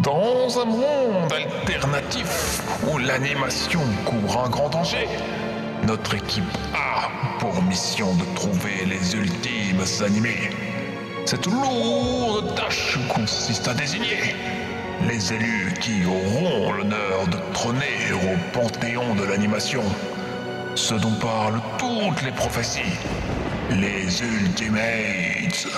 Dans un monde alternatif où l'animation court un grand danger, notre équipe a pour mission de trouver les ultimes animés. Cette lourde tâche consiste à désigner les élus qui auront l'honneur de trôner au panthéon de l'animation. Ce dont parlent toutes les prophéties. Les Ultimates.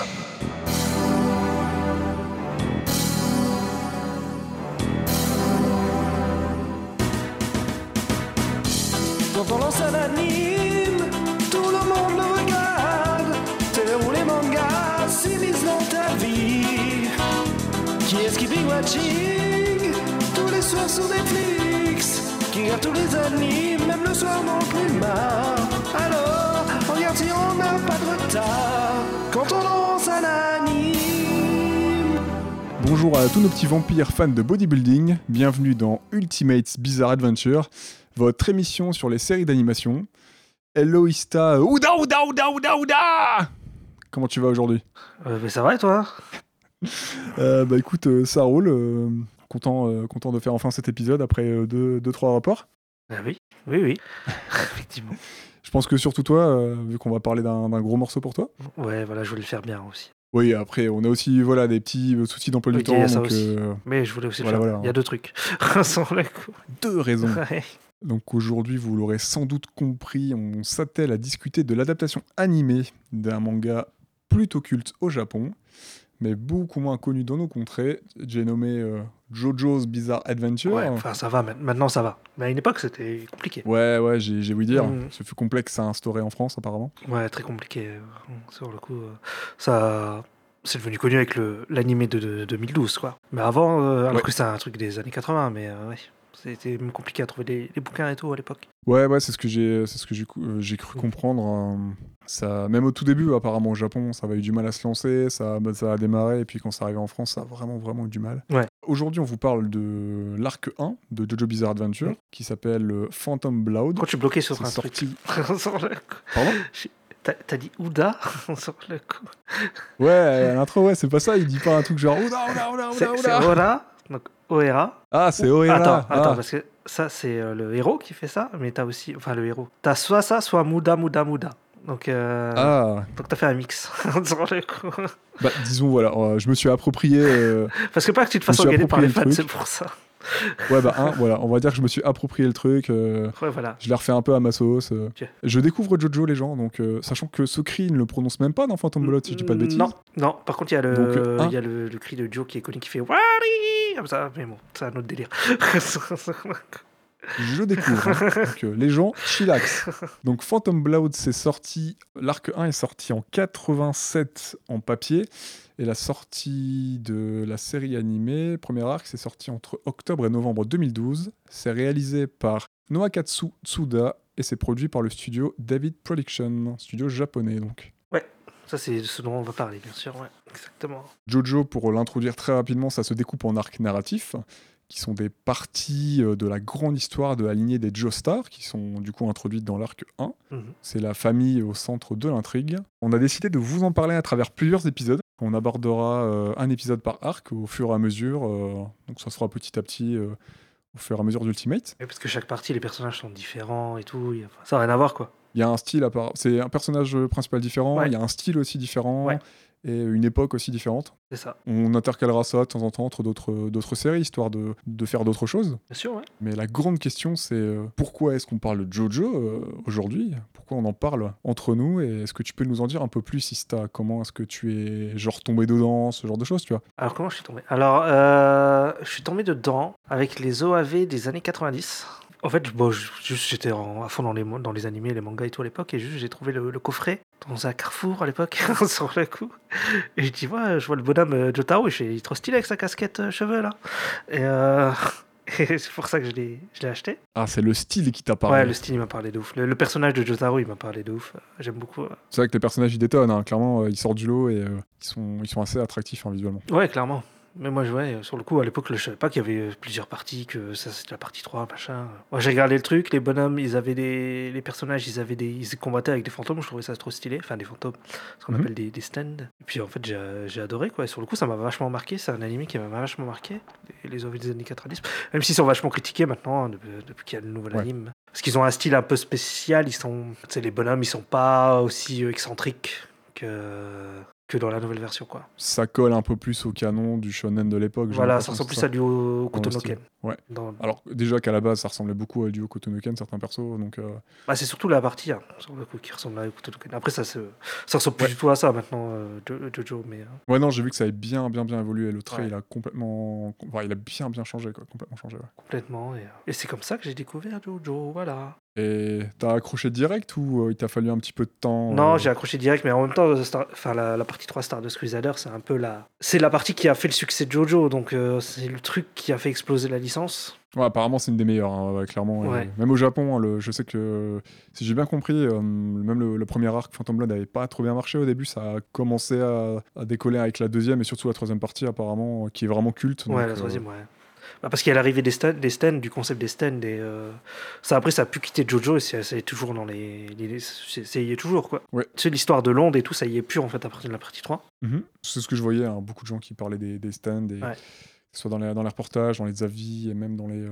Watching tous les soirs sur Netflix Qui regarde tous les animes, même le soir non plus marre. Alors, regarde si on n'a pas de retard. Quand on lance un anime. Bonjour à tous nos petits vampires fans de bodybuilding, bienvenue dans Ultimates Bizarre Adventure, votre émission sur les séries d'animation. Hello Ista, Ouda Ouda Ouda Ouda Ouda Comment tu vas aujourd'hui? Euh, mais ça va et toi? Euh, Bah écoute, euh, ça roule, euh, content, euh, content de faire enfin cet épisode après 2-3 deux, deux, trois rapports. Ah Oui, oui, oui. Effectivement. Je pense que surtout toi, euh, vu qu'on va parler d'un d'un gros morceau pour toi. Ouais, voilà, je voulais le faire bien aussi. Oui, après on a aussi voilà, des petits euh, soucis d'emploi du temps, il y a ça donc aussi. euh, Mais je voulais aussi Voilà, le faire. voilà. Il y a deux trucs. Sans le coup. deux raisons. Ouais. Donc aujourd'hui, vous l'aurez sans doute compris, on s'attelle à discuter de l'adaptation animée d'un manga plutôt culte au Japon, mais beaucoup moins connu dans nos contrées. J'ai nommé euh, JoJo's Bizarre Adventure. Ouais, enfin, ça va. ma- Maintenant, ça va. Mais à une époque, c'était compliqué. Ouais, ouais, j'ai ouï dire. Mm. Ce fut complexe à instaurer en France, apparemment. Ouais, très compliqué. euh, Sur le coup, euh, ça. C'est devenu connu avec l'animé de, de 2012, quoi. Mais avant, euh, alors Ouais. que c'est un truc des années 80, mais euh, ouais. C'était compliqué à trouver des, des bouquins et tout à l'époque. Ouais, ouais, c'est ce que j'ai, c'est ce que j'ai, euh, j'ai cru comprendre. euh, ça, même au tout début, apparemment au Japon, ça avait eu du mal à se lancer, ça, bah, ça a démarré, et puis quand ça arrivé en France, ça a vraiment, vraiment eu du mal. Ouais. Aujourd'hui, on vous parle de l'arc 1 de Jojo Bizarre Adventure, Ouais. qui s'appelle euh, Phantom Blood. Quand tu es bloqué sur un sorti. truc. Pardon? T'as dit Ouda sur le coup. Ouais, à l'intro, ouais, c'est pas ça, il dit pas un truc genre Oula, oula, oula, C'est oula, c'est donc Oera. Ah, c'est Oera. Attends, ah. attends, parce que ça, c'est euh, le héros qui fait ça, mais t'as aussi. Enfin, le héros. T'as soit ça, soit Mouda, Mouda, Mouda. Donc, euh, Ah, donc t'as fait un mix. bah disons, voilà, euh, je me suis approprié. euh, Parce que pas que tu te fasses engueuler par les fans, c'est pour ça. Ouais, bah, un, voilà, on va dire que je me suis approprié le truc. euh, Ouais, voilà. Je l'ai refait un peu à ma sauce. euh. Je découvre Jojo, les gens, donc euh, sachant que ce cri, il ne le prononce même pas dans Phantom Blood, si je dis pas de bêtises. Non, non. Par contre, il y a le, Donc, y a le, le cri de Joe qui est connu qui fait Wari Comme ça, mais bon, c'est un autre délire. Je découvre. hein. Donc, euh, les gens, chillax. Donc Phantom Blood, c'est sorti. L'arc 1 est sorti en 87 en papier. Et la sortie de la série animée, premier arc, c'est sorti entre octobre et novembre 2012. C'est réalisé par Noakatsu Tsuda et c'est produit par le studio David Production, studio japonais donc. ça, c'est ce dont on va parler, bien sûr. Ouais, exactement. Jojo, pour l'introduire très rapidement, ça se découpe en arcs narratifs, qui sont des parties euh, de la grande histoire de la lignée des Joestar, qui sont du coup introduites dans l'arc 1. Mhm. C'est la famille au centre de l'intrigue. On a décidé de vous en parler à travers plusieurs épisodes. On abordera euh, un épisode par arc au fur et à mesure, euh, donc ça se fera petit à petit euh, au fur et à mesure d'Ultimate. Parce que chaque partie, les personnages sont différents et tout. a- enfin, ça n'a rien à voir, quoi. Il y a un style à part, c'est un personnage principal différent, Ouais. il y a un style aussi différent, Ouais. Et une époque aussi différente. C'est ça. On intercalera ça de temps en temps entre d'autres d'autres séries, histoire de, de faire d'autres choses. Bien sûr, ouais. Mais la grande question, c'est euh, pourquoi est-ce qu'on parle de Jojo euh, aujourd'hui? Pourquoi on en parle entre nous? Et est-ce que tu peux nous en dire un peu plus, Ista Comment est-ce que tu es genre tombé dedans, ce genre de choses, tu vois? Alors, comment je suis tombé? Alors, euh, je suis tombé dedans avec les OAV des années 90. En fait, bon, j'étais à fond dans les, dans les animés, les mangas et tout à l'époque, et juste j'ai trouvé le, le coffret dans un carrefour à l'époque, sur le coup. Et je dis, ouais, je vois le bonhomme euh, Jotaro, suis il est trop stylé avec sa casquette euh, cheveux là. Et, euh, et c'est pour ça que je l'ai je l'ai acheté. Ah, c'est le style qui t'a parlé. Ouais, le style il m'a parlé de ouf. Le, le personnage de Jotaro il m'a parlé de ouf. J'aime beaucoup. euh. C'est vrai que les personnages, ils détonnent, hein. clairement, euh, ils sortent du lot et euh, ils, sont, ils sont assez attractifs hein, visuellement. Ouais, clairement. Mais moi, je- ouais, sur le coup, à l'époque, je savais pas qu'il y avait plusieurs parties, que ça c'était la partie 3, machin. Moi, j'ai regardé le truc, les bonhommes, ils avaient des. Les personnages, ils avaient des. Ils combattaient avec des fantômes, je trouvais ça trop stylé. Enfin, des fantômes, ce qu'on Mhm. appelle des, des stands. Et puis, en fait, j'ai adoré, quoi. Et sur le coup, ça m'a vachement marqué. C'est un anime qui m'a vachement marqué. Les, les OVA des années 90. Même s'ils sont vachement critiqués maintenant, hein, depuis, depuis qu'il y a le nouvel Ouais. anime. Parce qu'ils ont un style un peu spécial. Ils sont. Tu sais, les bonhommes, ils sont pas aussi euh, excentriques que. Que dans la nouvelle version, quoi. Ça colle un peu plus au canon du shonen de l'époque. Voilà, ça ressemble plus à du Kotonoken. Ouais. Dans- Alors déjà qu'à la base ça ressemblait beaucoup à du Kotonoken certains persos donc euh, Bah, c'est surtout la partie hein, qui ressemble à Kotonoken. Après, ça, se... ça ressemble plus du tout à ça maintenant, euh, Jo- Jojo. Mais, euh, ouais non j'ai vu que ça avait bien bien bien évolué le trait Ouais. il a complètement enfin, il a bien bien changé quoi complètement changé ouais. complètement. Et, euh, et c'est comme ça que j'ai découvert Jojo, voilà. Et t'as accroché direct ou euh, il t'a fallu un petit peu de temps Non, euh, j'ai accroché direct, mais en même temps, Star- enfin, la, la partie 3 Stardust Crusader, c'est un peu la. C'est la partie qui a fait le succès de Jojo, donc euh, c'est le truc qui a fait exploser la licence. Ouais, apparemment, c'est une des meilleures, hein, clairement. Ouais. même au Japon, hein, le- je sais que, si j'ai bien compris, euh, même le, le premier arc Phantom Blood n'avait pas trop bien marché au début. Ça a commencé à, à décoller avec la deuxième et surtout la troisième partie, apparemment, euh, qui est vraiment culte. Ouais, donc, la euh, troisième, ouais. Bah, parce qu'il y a l'arrivée des stands, des stands, du concept des stands, et euh, ça après ça a pu quitter Jojo et c'est toujours dans les, les- c'est y est toujours quoi. Ouais. Tu sais l'histoire de Londres et tout, ça y est plus en fait à partir de la partie 3. mhm. C'est ce que je voyais, hein, beaucoup de gens qui parlaient des, des stands, et, Ouais. soit dans les, dans les reportages, dans les avis et même dans les, euh,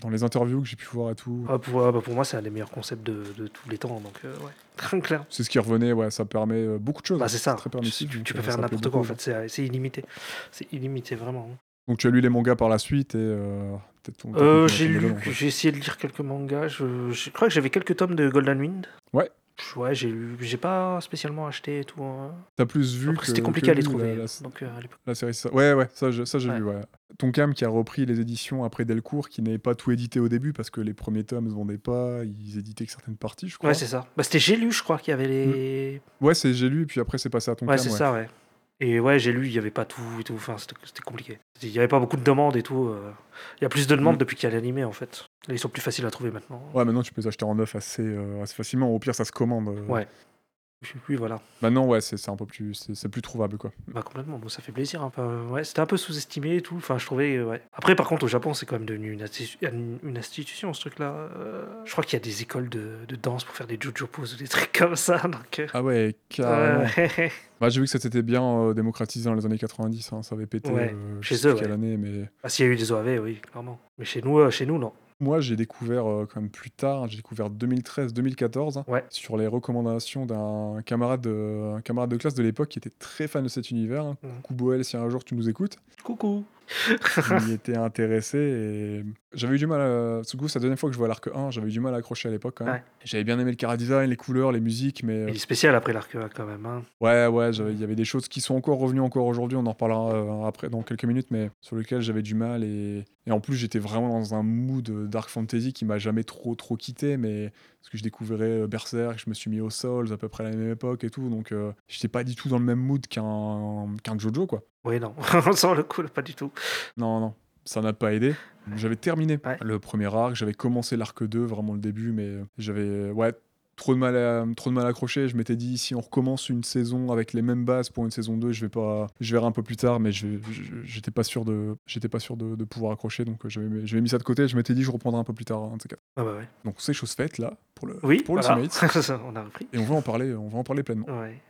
dans les interviews que j'ai pu voir et tout. Ah, pour, ah, bah, pour moi c'est un des meilleurs concepts de, de tous les temps donc euh, ouais. Très clair. C'est ce qui revenait, ouais, ça permet beaucoup de choses. Bah, c'est ça. très permissif. Tu, tu peux faire n'importe quoi en fait, c'est illimité. C'est illimité vraiment. Donc tu as lu les mangas par la suite et euh, ton- Euh, j'ai lu, essayé de lire quelques mangas. Je, je crois que j'avais quelques tomes de Golden Wind. Ouais. Ouais, j'ai lu, j'ai pas spécialement acheté et tout. hein. T'as plus vu Après, que- c'était compliqué que à les trouver. la- la- donc euh, à l'époque. La série, ça. Ouais, ouais, ça, je- ça j'ai Ouais. vu, ouais. Tonkam qui a repris les éditions après Delcourt, qui n'avait pas tout édité au début parce que les premiers tomes se vendaient pas, ils éditaient que certaines parties, je crois. Ouais, c'est ça. Bah, c'était J'ai lu, je crois, qu'il y avait les. ouais, c'est j'ai lu, et puis après c'est passé à Tonkam. Ouais, c'est ça, ouais. Et ouais, j'ai lu, il n'y avait pas tout et tout. Enfin, c'était compliqué. Il n'y avait pas beaucoup de demandes et tout. euh. Il y a plus de demandes Mm. depuis qu'il y a l'animé, en fait. Ils sont plus faciles à trouver maintenant. Ouais, maintenant tu peux les acheter en neuf assez, euh, assez facilement. Au pire, ça se commande. euh. Ouais. Oui, voilà. Maintenant, ouais, c'est un peu plus, c'est plus trouvable, quoi. Bah, complètement. Bon, ça fait plaisir. peu. Ouais, c'était un peu sous-estimé et tout. Enfin, je trouvais. euh, ouais. Après, par contre, au Japon, c'est quand même devenu une, institu- une- institution, ce truc-là. Euh, Je crois qu'il y a des écoles de, de danse pour faire des jojo poses ou des trucs comme ça. Donc. euh, Ah ouais, carrément. Bah, j'ai vu que ça s'était bien démocratisé dans les années 90, hein, ça avait pété. Ouais, chez eux, quelle année, mais Ah, s'il y a eu des OAV, oui, clairement. Mais chez nous, chez nous, non. Moi, j'ai découvert euh, quand même plus tard, j'ai découvert 2013-2014, hein, Ouais. sur les recommandations d'un camarade, de- un camarade de classe de l'époque qui était très fan de cet univers. hein. Mhm. Coucou Boel, si un jour tu nous écoutes, Coucou. Y était intéressé et j'avais eu du mal à... Coup, c'est la deuxième fois que je vois l'arc 1, j'avais eu du mal à accrocher à l'époque quand même. Ouais. J'avais bien aimé le cara design, les couleurs, les musiques, mais... euh, Il est spécial après l'arc A, quand même. Hein. Ouais, ouais, il y avait des choses qui sont encore revenues encore aujourd'hui, on en reparlera euh, après dans quelques minutes, mais sur lesquelles j'avais du mal. Et, et en plus, j'étais vraiment dans un mood dark fantasy qui m'a jamais trop trop quitté, mais parce que je découvrais euh, Berserk, je me suis mis aux Souls à peu près à la même époque et tout, donc euh, j'étais pas du tout dans le même mood qu'un qu'un Jojo, quoi. Oui, non. Sans le coup, pas du tout. Non, non, ça n'a pas aidé. J'avais terminé Ouais. le premier arc, j'avais commencé l'arc 2, vraiment le début, mais j'avais, ouais, trop de mal à, trop de mal à accrocher. Je m'étais dit, si on recommence une saison avec les mêmes bases pour une saison 2, je vais pas, je verrai un peu plus tard, mais je, j'étais pas sûr de, j'étais pas sûr de, de pouvoir accrocher, donc euh, j'avais, mis ça de côté. Je m'étais dit, je reprendrai un peu plus tard, un quatre. Ah bah ouais. Donc c'est chose faite là pour le, Oui, pour voilà. le Ultimate. on a repris. Et on va en parler, on va en parler pleinement. Ouais.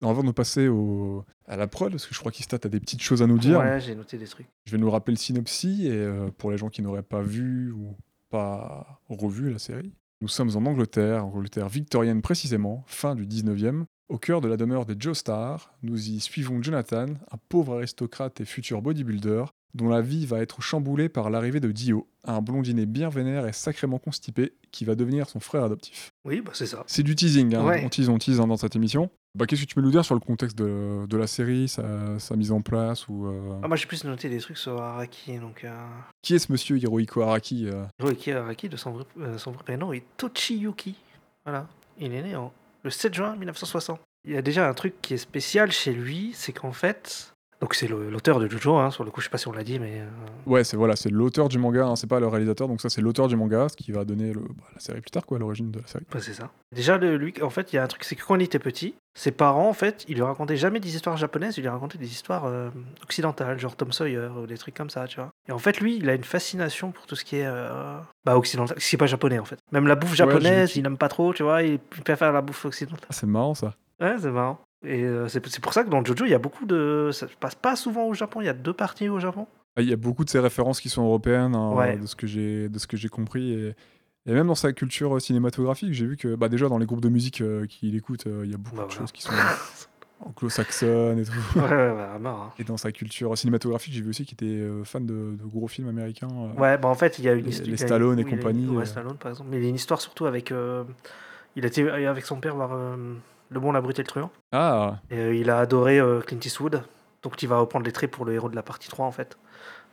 Avant de passer au, à la prod, parce que je crois qu'Istat a des petites choses à nous dire. Ouais, j'ai noté des trucs. Je vais nous rappeler le synopsis et euh, pour les gens qui n'auraient pas vu ou pas revu la série. Nous sommes en Angleterre, Angleterre victorienne précisément, fin du 19e. Au cœur de la demeure des Joestar, nous y suivons Jonathan, un pauvre aristocrate et futur bodybuilder, dont la vie va être chamboulée par l'arrivée de Dio, un blondinet bien vénère et sacrément constipé, qui va devenir son frère adoptif. Oui, bah c'est ça. C'est du teasing, hein, Ouais. on tease, on tease hein, dans cette émission. Bah, Qu'est-ce que tu peux nous dire sur le contexte de, de la série, sa, sa mise en place ou euh, Ah, moi, j'ai plus noté des trucs sur Araki. Donc, euh... Qui est ce monsieur Hirohiko Araki euh? Hiroyuki Araki, de son vrai, euh, son vrai prénom, est Tochiyuki. Voilà. Il est né en... le 7 juin 1960. Il y a déjà un truc qui est spécial chez lui, c'est qu'en fait, Donc c'est l'auteur de Jojo, hein, sur le coup, je sais pas si on l'a dit, mais. euh, Ouais, c'est voilà, c'est l'auteur du manga, hein, c'est pas le réalisateur, donc ça c'est l'auteur du manga, ce qui va donner le, bah, la série plus tard, quoi, l'origine de la série. Ouais, c'est ça. Déjà, le- lui, en fait, il y a un truc, c'est que quand il était petit, ses parents, en fait, ils lui racontaient jamais des histoires japonaises, ils lui racontaient des histoires euh, occidentales, genre Tom Sawyer ou des trucs comme ça, tu vois. Et en fait, lui, il a une fascination pour tout ce qui est euh, bah, occidental, ce qui est pas japonais, en fait. Même la bouffe japonaise, il n'aime pas trop, tu vois, il préfère la bouffe occidentale. Ah, c'est marrant ça. Ouais, c'est marrant. Et euh, c'est pour ça que dans Jojo, il y a beaucoup de. Ça se passe pas souvent au Japon, il y a deux parties au Japon. Ah, Il y a beaucoup de ces références qui sont européennes, hein, Ouais. de ce que j'ai compris. Et, et même dans sa culture euh, cinématographique, j'ai vu que bah, déjà dans les groupes de musique euh, qu'il écoute, euh, il y a beaucoup Bah de voilà. choses qui sont anglo-saxonnes et tout. Ouais, ouais, marrant. hein. Et dans sa culture cinématographique, j'ai vu aussi qu'il était fan de, de gros films américains. euh. Ouais, bah en fait, il y a une Les- histoire. les Stallone et oui, compagnie, Ouais. Stallone, par exemple. Mais il y a une histoire surtout avec. Il été avec son père voir Le Bon, la Brute et le Truand. Ah, Et euh, il a adoré euh, Clint Eastwood. Donc il va reprendre les traits pour le héros de la partie 3, en fait.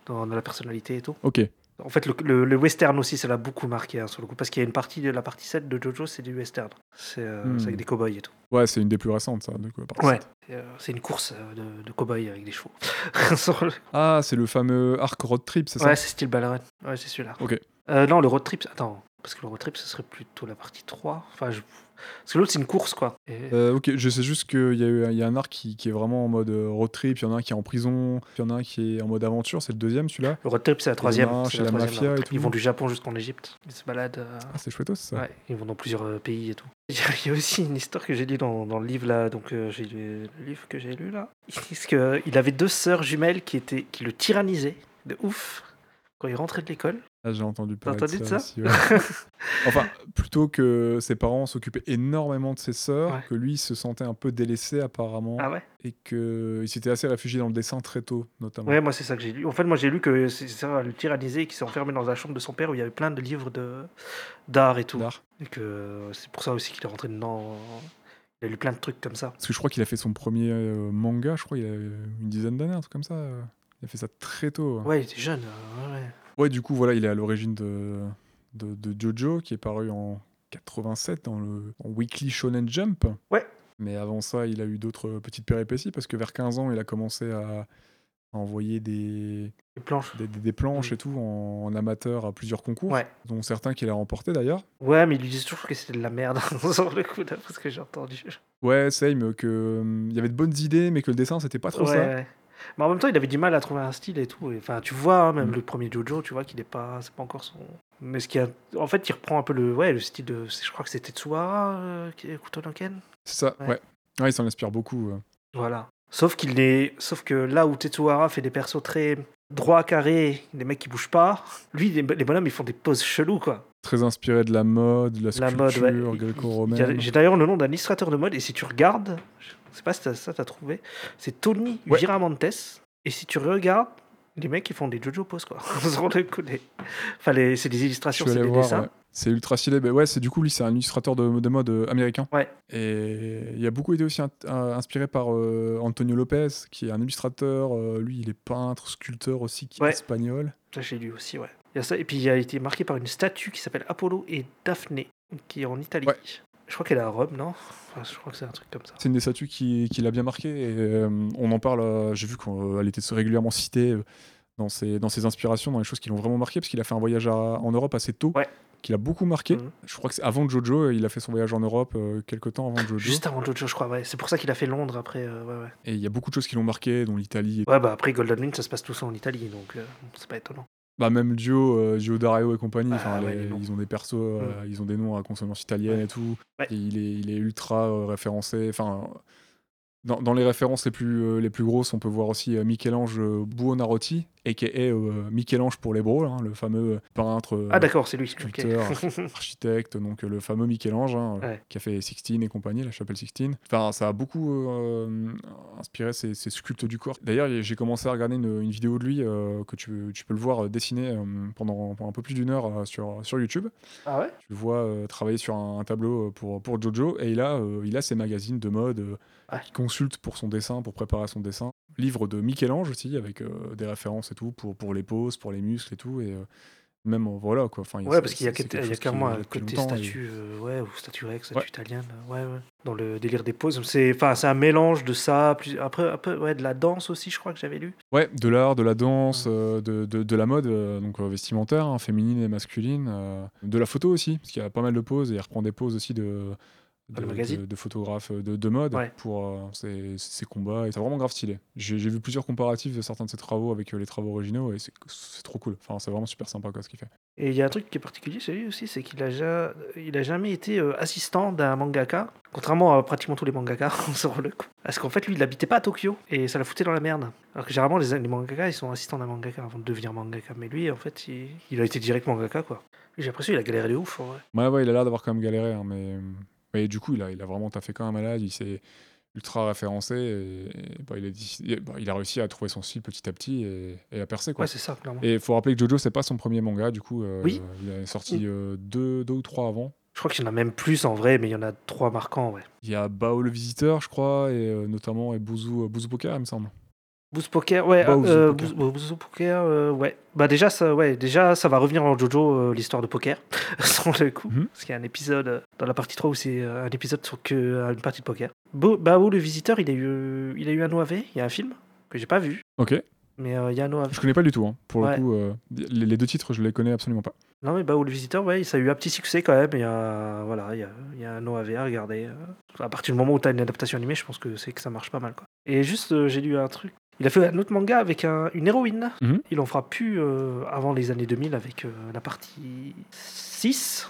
Dans, dans la personnalité et tout. ok. En fait, le, le- le western aussi, ça l'a beaucoup marqué, hein, sur le coup. Parce qu'il y a une partie de la partie 7 de Jojo, c'est du western. C'est euh, Hmm. c'est avec des cow-boys et tout. Ouais, c'est une des plus récentes, ça. du coup. Ouais. C'est une course de, de cow-boys avec des chevaux. Le- Ah, c'est le fameux arc road trip, c'est ça? Ouais, c'est style Ballerine. Ouais, c'est celui-là. Ok. Non, le road trip, attends. Parce que le road trip, ce serait plutôt la partie 3. Enfin, je... Parce que l'autre, c'est une course, quoi. Et- Euh, ok, je sais juste qu'il y, a eu- il y a un arc qui, qui est vraiment en mode euh, road trip, il y en a un qui est en prison, puis il y en a un qui est en mode aventure, c'est le deuxième celui-là. Le road trip, c'est la troisième. c'est la mafia road et tout. Ils vont du Japon jusqu'en Égypte. Ils se baladent. euh, Ah, c'est chouette ça. Ouais, ils vont dans plusieurs euh, pays et tout. Il y a- il aussi une histoire que j'ai lue dans, dans le livre là, donc euh, j'ai lu le livre que j'ai lu là. Disent que il avait deux sœurs jumelles qui étaient qui le tyrannisaient de ouf quand il rentrait de l'école. Ah, j'ai entendu parler entendu de de ça, ça aussi, ouais. Enfin, plutôt que ses parents s'occupaient énormément de ses sœurs, Ouais. que lui il se sentait un peu délaissé apparemment, Ah ouais. et qu'il s'était assez réfugié dans le dessin très tôt, notamment. Ouais, moi c'est ça que j'ai lu. En fait, moi j'ai lu que c'est ça le et qu'il s'est enfermé dans la chambre de son père où il y avait plein de livres de d'art et tout. D'art. Et que euh, c'est pour ça aussi qu'il est rentré dedans. Il a lu plein de trucs comme ça. Parce que je crois qu'il a fait son premier euh, manga, je crois il a une dizaine d'années, un truc comme ça. Il a fait ça très tôt. Ouais, il était jeune. euh, ouais, du coup, voilà, il est à l'origine de, de, de Jojo, qui est paru en 87 dans le en Weekly Shonen Jump. Ouais. Mais avant ça, il a eu d'autres petites péripéties, parce que vers 15 ans, il a commencé à, à envoyer des, planches. des, des- des planches Mm. et tout en, en amateur à plusieurs concours, Ouais. dont certains qu'il a remportés d'ailleurs. Ouais, mais ils lui disent toujours que c'était de la merde sur le coup d'après ce que j'ai entendu. Ouais, same, que hum, il y avait de bonnes idées, mais que le dessin, c'était pas trop Ouais, ça. ouais. Mais en même temps, il avait du mal à trouver un style et tout. Enfin, tu vois, hein, même Mm. le premier Jojo, tu vois qu'il est pas, c'est pas encore son. Mais ce qui a, en fait, il reprend un peu le, ouais, le style de, je crois que c'était Tsuhara, euh, Kutonoken. C'est ça, Ouais. ouais. Ouais, il s'en inspire beaucoup. euh. Voilà. Sauf qu'il est, sauf que là où Tetsuhara fait des persos très droits, carrés, des mecs qui bougent pas, lui, les, les bonhommes, ils font des poses cheloues, quoi. Très inspiré de la mode, de la La sculpture mode, ouais. Gréco-romaine. J'ai d'ailleurs le nom d'un illustrateur de mode, et si tu regardes, je sais pas si ça t'as trouvé, c'est Tony Ouais. Et si tu regardes, les mecs, ils font des Jojo poses, quoi. Enfin, les- c'est des illustrations, c'est des voir, dessins. ouais. C'est ultra stylé. Bah ouais, c'est du coup, lui, c'est un illustrateur de, de mode euh, américain. Ouais. Et il a beaucoup été aussi in- inspiré par euh, Antonio Lopez, qui est un illustrateur. euh, lui, il est peintre, sculpteur aussi, qui est espagnol. Ça, j'ai lu aussi, ouais. Il y a ça, et puis il a été marqué par une statue qui s'appelle Apollo et Daphné, qui est en Italie. Ouais. Je crois qu'elle est à Rome, non? Enfin, Je crois que c'est un truc comme ça. C'est une des statues qui, qui l'a bien marqué. Et euh, on en parle. euh, J'ai vu qu'elle était régulièrement citée euh, dans ses, dans ses inspirations, dans les choses qui l'ont vraiment marqué, parce qu'il a fait un voyage à- en Europe assez tôt, Ouais. qui l'a beaucoup marqué. Mhm. Je crois que c'est avant Jojo, il a fait son voyage en Europe euh, quelques temps avant Jojo. Juste avant Jojo, je crois, ouais. C'est pour ça qu'il a fait Londres après, ouais, ouais. Et il y a beaucoup de choses qui l'ont marqué, dont l'Italie. Ouais, bah après Golden Wind, ça se passe tout ça en Italie, donc c'est pas étonnant. Bah même le duo, euh, Dario et compagnie, Ah, ouais, les- noms. ils ont des persos, euh, ils ont des noms à consonance italienne Ouais. et tout. Et il, est, il est ultra euh, référencé. Enfin, dans, dans les références les plus, euh, les plus grosses, on peut voir aussi euh, Michel-Ange euh, Buonarroti, a.k.a. euh, Michel-Ange pour les bros, hein, le fameux peintre, euh, Ah d'accord, c'est lui. sculpteur, architecte, donc le fameux Michel-Ange, hein, Ouais. qui a fait Sixtine et compagnie, la chapelle Sixtine. Enfin, ça a beaucoup inspiré ces, ces sculptes du corps. D'ailleurs, j'ai commencé à regarder une, une vidéo de lui que tu, tu peux le voir dessiner pendant, pendant un peu plus d'une heure sur, sur YouTube. Ah ouais? Tu le vois travailler sur un, un tableau pour, pour Jojo et il a, il a ses magazines de mode Ouais. qu'il consulte pour son dessin, pour préparer son dessin. Livre de Michel-Ange aussi, avec euh, des références et tout, pour, pour les poses, pour les muscles et tout. Et, euh, Même voilà quoi. Enfin, Ouais, parce qu'il y a, qui est un côté et- statue, euh, ouais, ou statue grecque, statue Ouais. italienne, ouais, ouais. Dans le délire des poses. C'est, un mélange de ça, plus, après, un peu, ouais, de la danse aussi, je crois que j'avais lu. Ouais, de l'art, de la danse, euh, de, de, de la mode, donc vestimentaire, hein, féminine et masculine, de la photo aussi, parce qu'il y a pas mal de poses et il reprend des poses aussi de, de, le magazine? de- de photographes euh, de, de mode Ouais. pour euh, ces combats et c'est vraiment grave stylé. J'ai vu plusieurs comparatifs de certains de ses travaux avec euh, les travaux originaux et c'est c'est trop cool. Enfin, c'est vraiment super sympa quoi, ce qu'il fait. Et il y a un truc qui est particulier chez lui aussi, c'est qu'il a, ja- il a jamais été euh, assistant d'un mangaka, contrairement à pratiquement tous les mangaka sur le coup. Parce qu'en fait, lui, il n'habitait pas à Tokyo et ça l'a fouté dans la merde. Alors que généralement, les, les mangaka, ils sont assistants d'un mangaka avant de devenir mangaka. Mais lui, en fait, il, il a été direct mangaka, quoi. J'ai l'impression qu'il a galéré de ouf, en vrai. Ouais, ouais, il a l'air d'avoir quand même galéré, hein, mais, mais du coup, il a, il a vraiment taffé quand même malade. Il s'est ultra référencé et, et, bah, il, a bah, il a réussi à trouver son style petit à petit et, et à percer. Quoi. Ouais, c'est ça, clairement. Et il faut rappeler que Jojo, c'est pas son premier manga, du coup, euh, Oui. il a sorti euh, deux, deux ou trois avant. Je crois qu'il y en a même plus en vrai, mais il y en a trois marquants, ouais. Il y a Bao le Visiteur, je crois, et euh, notamment et Bouzou, Bouzou Poker, il me semble. Boost Poker, ouais, Bowser euh, Poker. Boost- Boost Poker, euh, ouais. Bah déjà ça, ouais, déjà ça va revenir en Jojo euh, l'histoire de poker, sans le coup, Mhm. parce qu'il y a un épisode dans la partie 3 où c'est un épisode sur que une partie de poker. Bo Bao le visiteur, il a eu, il a eu un OAV, il y a un film que j'ai pas vu, Ok, mais euh, il y a un OAV. je connais pas du tout. hein. Pour Ouais. le coup, euh, les, les deux titres, je les connais absolument pas. Non mais Bao le visiteur, ouais, ça a eu un petit succès quand même. Il y a, voilà, il y a, il y a un OAV à regarder. À partir du moment où tu as une adaptation animée, je pense que c'est que ça marche pas mal, quoi. Et juste, euh, j'ai lu un truc. Il a fait un autre manga avec un- une héroïne. Mhm. Il en fera plus euh, avant les années 2000 avec euh, la partie 6,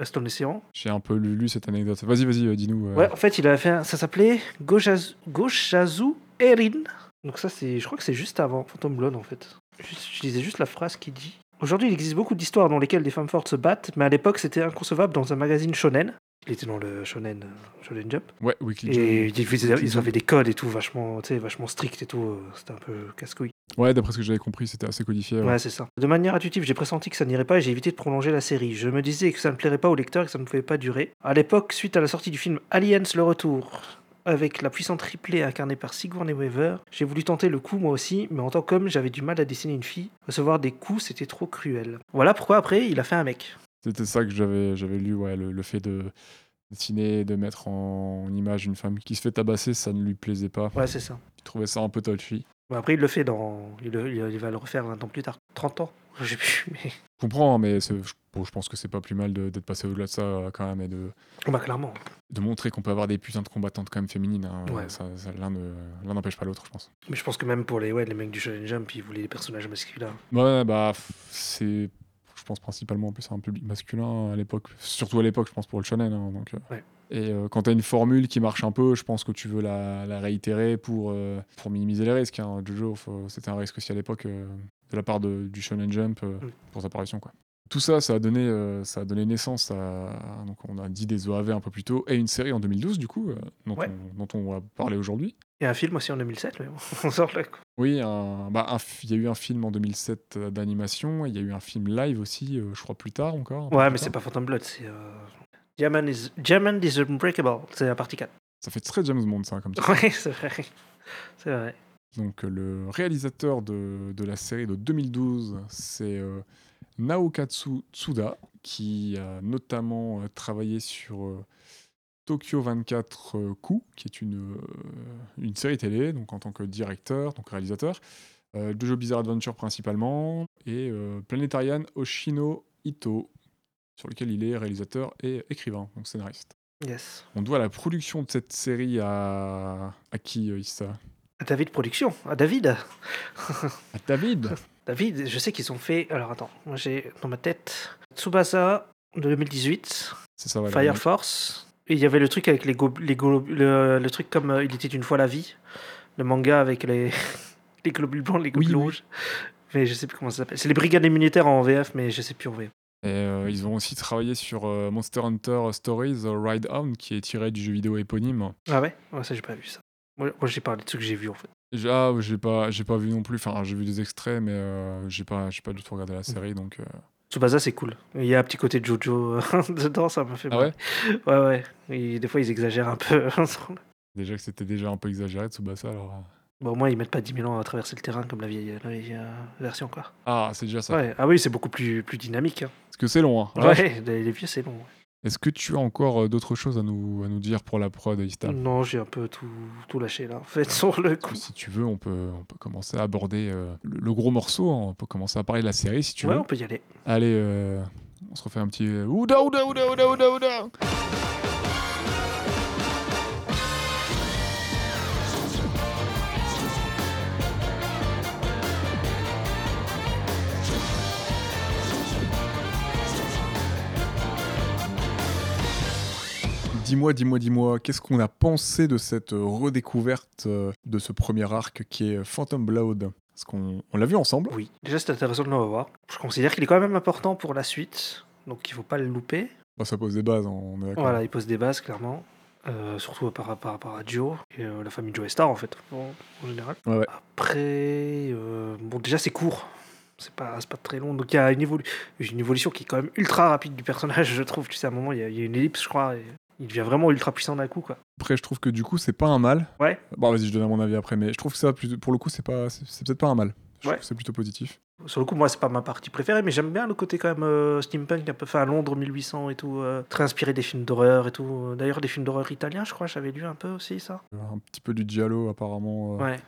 Reste en essayant. J'ai un peu lu, lu cette anecdote. Vas-y, vas-y, euh, dis-nous. euh. Ouais, en fait, il a fait un- ça s'appelait Goshazu Erin. Donc ça, c'est, je crois que c'est juste avant Phantom Blood, en fait. Je, je lisais juste la phrase qui dit. Aujourd'hui, il existe beaucoup d'histoires dans lesquelles des femmes fortes se battent, mais à l'époque, c'était inconcevable dans un magazine shonen. Il était dans le shonen, euh, shonen Jump. Ouais, Weekly Et Jump. ils, faisaient- ils avaient des codes et tout, vachement, vachement stricts et tout. euh, C'était un peu casse-couille. Ouais, d'après ce que j'avais compris, c'était assez codifié. ouais. Ouais, c'est ça. De manière intuitive, j'ai pressenti que ça n'irait pas et j'ai évité de prolonger la série. Je me disais que ça ne plairait pas au lecteur et que ça ne pouvait pas durer. À l'époque, suite à la sortie du film Aliens le Retour, avec la puissante triplée incarnée par Sigourney Weaver, j'ai voulu tenter le coup moi aussi, mais en tant qu'homme, j'avais du mal à dessiner une fille. Recevoir des coups, c'était trop cruel. Voilà pourquoi après, il a fait un mec. C'était ça que j'avais j'avais lu, ouais, le, le fait de dessiner, de mettre en image une femme qui se fait tabasser, ça ne lui plaisait pas. Ouais, c'est ça. Il trouvait ça un peu touchy. Bon, après, il le fait dans. Il, le- il- il va le refaire 20 ans plus tard. 30 ans? J'ai plus, mais. Je comprends, hein, mais je, bon, je pense que c'est pas plus mal de- d'être passé au-delà de ça euh, quand même et de, Bah, clairement. de montrer qu'on peut avoir des putains de combattantes quand même féminines. hein. Ouais. Ça, ça- L'un ne- l'un n'empêche pas l'autre, je pense. Mais je pense que même pour les, ouais, les mecs du Shonen Jump, ils voulaient des personnages masculins. Ouais, bah, c'est. Je pense principalement en plus à un public masculin à l'époque, surtout à l'époque, je pense pour le shonen. hein, donc, euh. Ouais. Et euh, quand tu as une formule qui marche un peu, je pense que tu veux la, la réitérer pour, euh, pour minimiser les risques. hein. Jojo, c'était un risque aussi à l'époque euh, de la part de- du Shonen Jump Mm. pour sa apparition. Quoi. Tout ça, ça a donné, ça a donné naissance à. Donc on a dit des OAV un peu plus tôt, et une série en 2012, du coup, dont, Ouais. on, dont on va parler aujourd'hui. Et un film aussi en 2007, mais bon, on sort là. quoi. Oui, bah, un il y a eu un film en 2007 euh, d'animation, il y a eu un film live aussi, euh, je crois plus tard encore. Ouais, mais c'est pas Phantom Blood, c'est. Euh... Diamond, is... Diamond is Unbreakable, c'est la partie 4. Ça fait très James Bond, ça, comme ça. Ouais, c'est vrai. C'est vrai. Donc, euh, le réalisateur de, de la série de 2012, c'est euh, Naokatsu Tsuda, qui a notamment euh, travaillé sur euh, Tokyo 24 euh, Coup, qui est une, euh, une série télé, donc en tant que directeur, donc réalisateur, euh, Jojo Bizarre Adventure principalement, et euh, Planetarian Oshino Ito, sur lequel il est réalisateur et écrivain, donc scénariste. Yes. On doit la production de cette série à, à qui, euh, Issa? À David Production, à David. À David? David, je sais qu'ils ont fait. Alors attends, moi j'ai dans ma tête Tsubasa de 2018, C'est ça, voilà. Fire Force. Et il y avait le truc avec les, go- les go- le, le truc comme euh, Il était une fois la vie, le manga avec les, les globules blancs, les globules Oui, oui. rouges. Mais je sais plus comment ça s'appelle. C'est les brigades immunitaires en VF, mais je sais plus en VF. Et euh, ils ont aussi travaillé sur euh, Monster Hunter Stories The Ride On, qui est tiré du jeu vidéo éponyme. Ah ouais? Ouais, ça j'ai pas vu ça. Moi, moi, j'ai parlé de ce que j'ai vu en fait. Ah, j'ai pas, j'ai pas vu non plus. Enfin, j'ai vu des extraits, mais euh, j'ai pas, j'ai pas du tout regardé la série, donc. Euh, Tsubasa c'est cool. Il y a un petit côté Jojo euh, dedans, ça m'a fait Ah marrer. Ouais, ouais. Et des fois ils exagèrent un peu. Déjà que c'était déjà un peu exagéré Tsubasa, alors. Bon, au moins, ils mettent pas 10 000 ans à traverser le terrain comme la vieille, la vieille euh, version, quoi. Ah, c'est déjà ça. Ouais. Ah oui, c'est beaucoup plus, plus dynamique. hein. Parce que c'est long. Hein. Ouais, les, les vieux, c'est long. ouais. Est-ce que tu as encore euh, d'autres choses à nous, à nous dire pour la prod, Ista Non, j'ai un peu tout, tout lâché, là, en fait, sur le coup. Si tu veux, on peut, on peut commencer à aborder euh, le, le gros morceau. hein. On peut commencer à parler de la série si tu ouais, veux. on peut y aller. Allez, euh, on se refait un petit. Ouda, ouda, ouda, ouda, ouda, ouda Dis-moi, dis-moi, dis-moi, qu'est-ce qu'on a pensé de cette euh, redécouverte euh, de ce premier arc qui est euh, Phantom Blood? Parce qu'on on l'a vu ensemble. Oui, déjà, c'est intéressant de le revoir. Je considère qu'il est quand même important pour la suite, donc il faut pas le louper. Bah, ça pose des bases, hein, on est d'accord. Voilà, il pose des bases, clairement. Euh, surtout par, rapport à Joe et euh, la famille Joe Star, en fait, en, en général. Ouais, ouais. Après, euh, bon, déjà, c'est court. C'est pas, pas très long. Donc, il y a une, évolu- une évolution qui est quand même ultra rapide du personnage, je trouve. Tu sais, à un moment, il y y a une ellipse, je crois. Et il devient vraiment ultra puissant d'un coup, quoi. Après, je trouve que du coup, c'est pas un mal. Ouais. Bon, vas-y, je donne mon avis après, mais je trouve que ça, pour le coup, c'est pas, c'est peut-être pas un mal. Je Ouais. trouve que c'est plutôt positif. Sur le coup, moi, c'est pas ma partie préférée, mais j'aime bien le côté quand même euh, steampunk, un peu fait à Londres 1800 et tout, euh, très inspiré des films d'horreur et tout. D'ailleurs, des films d'horreur italiens, je crois, j'avais lu un peu aussi ça. Un petit peu du giallo, apparemment. euh, Ouais.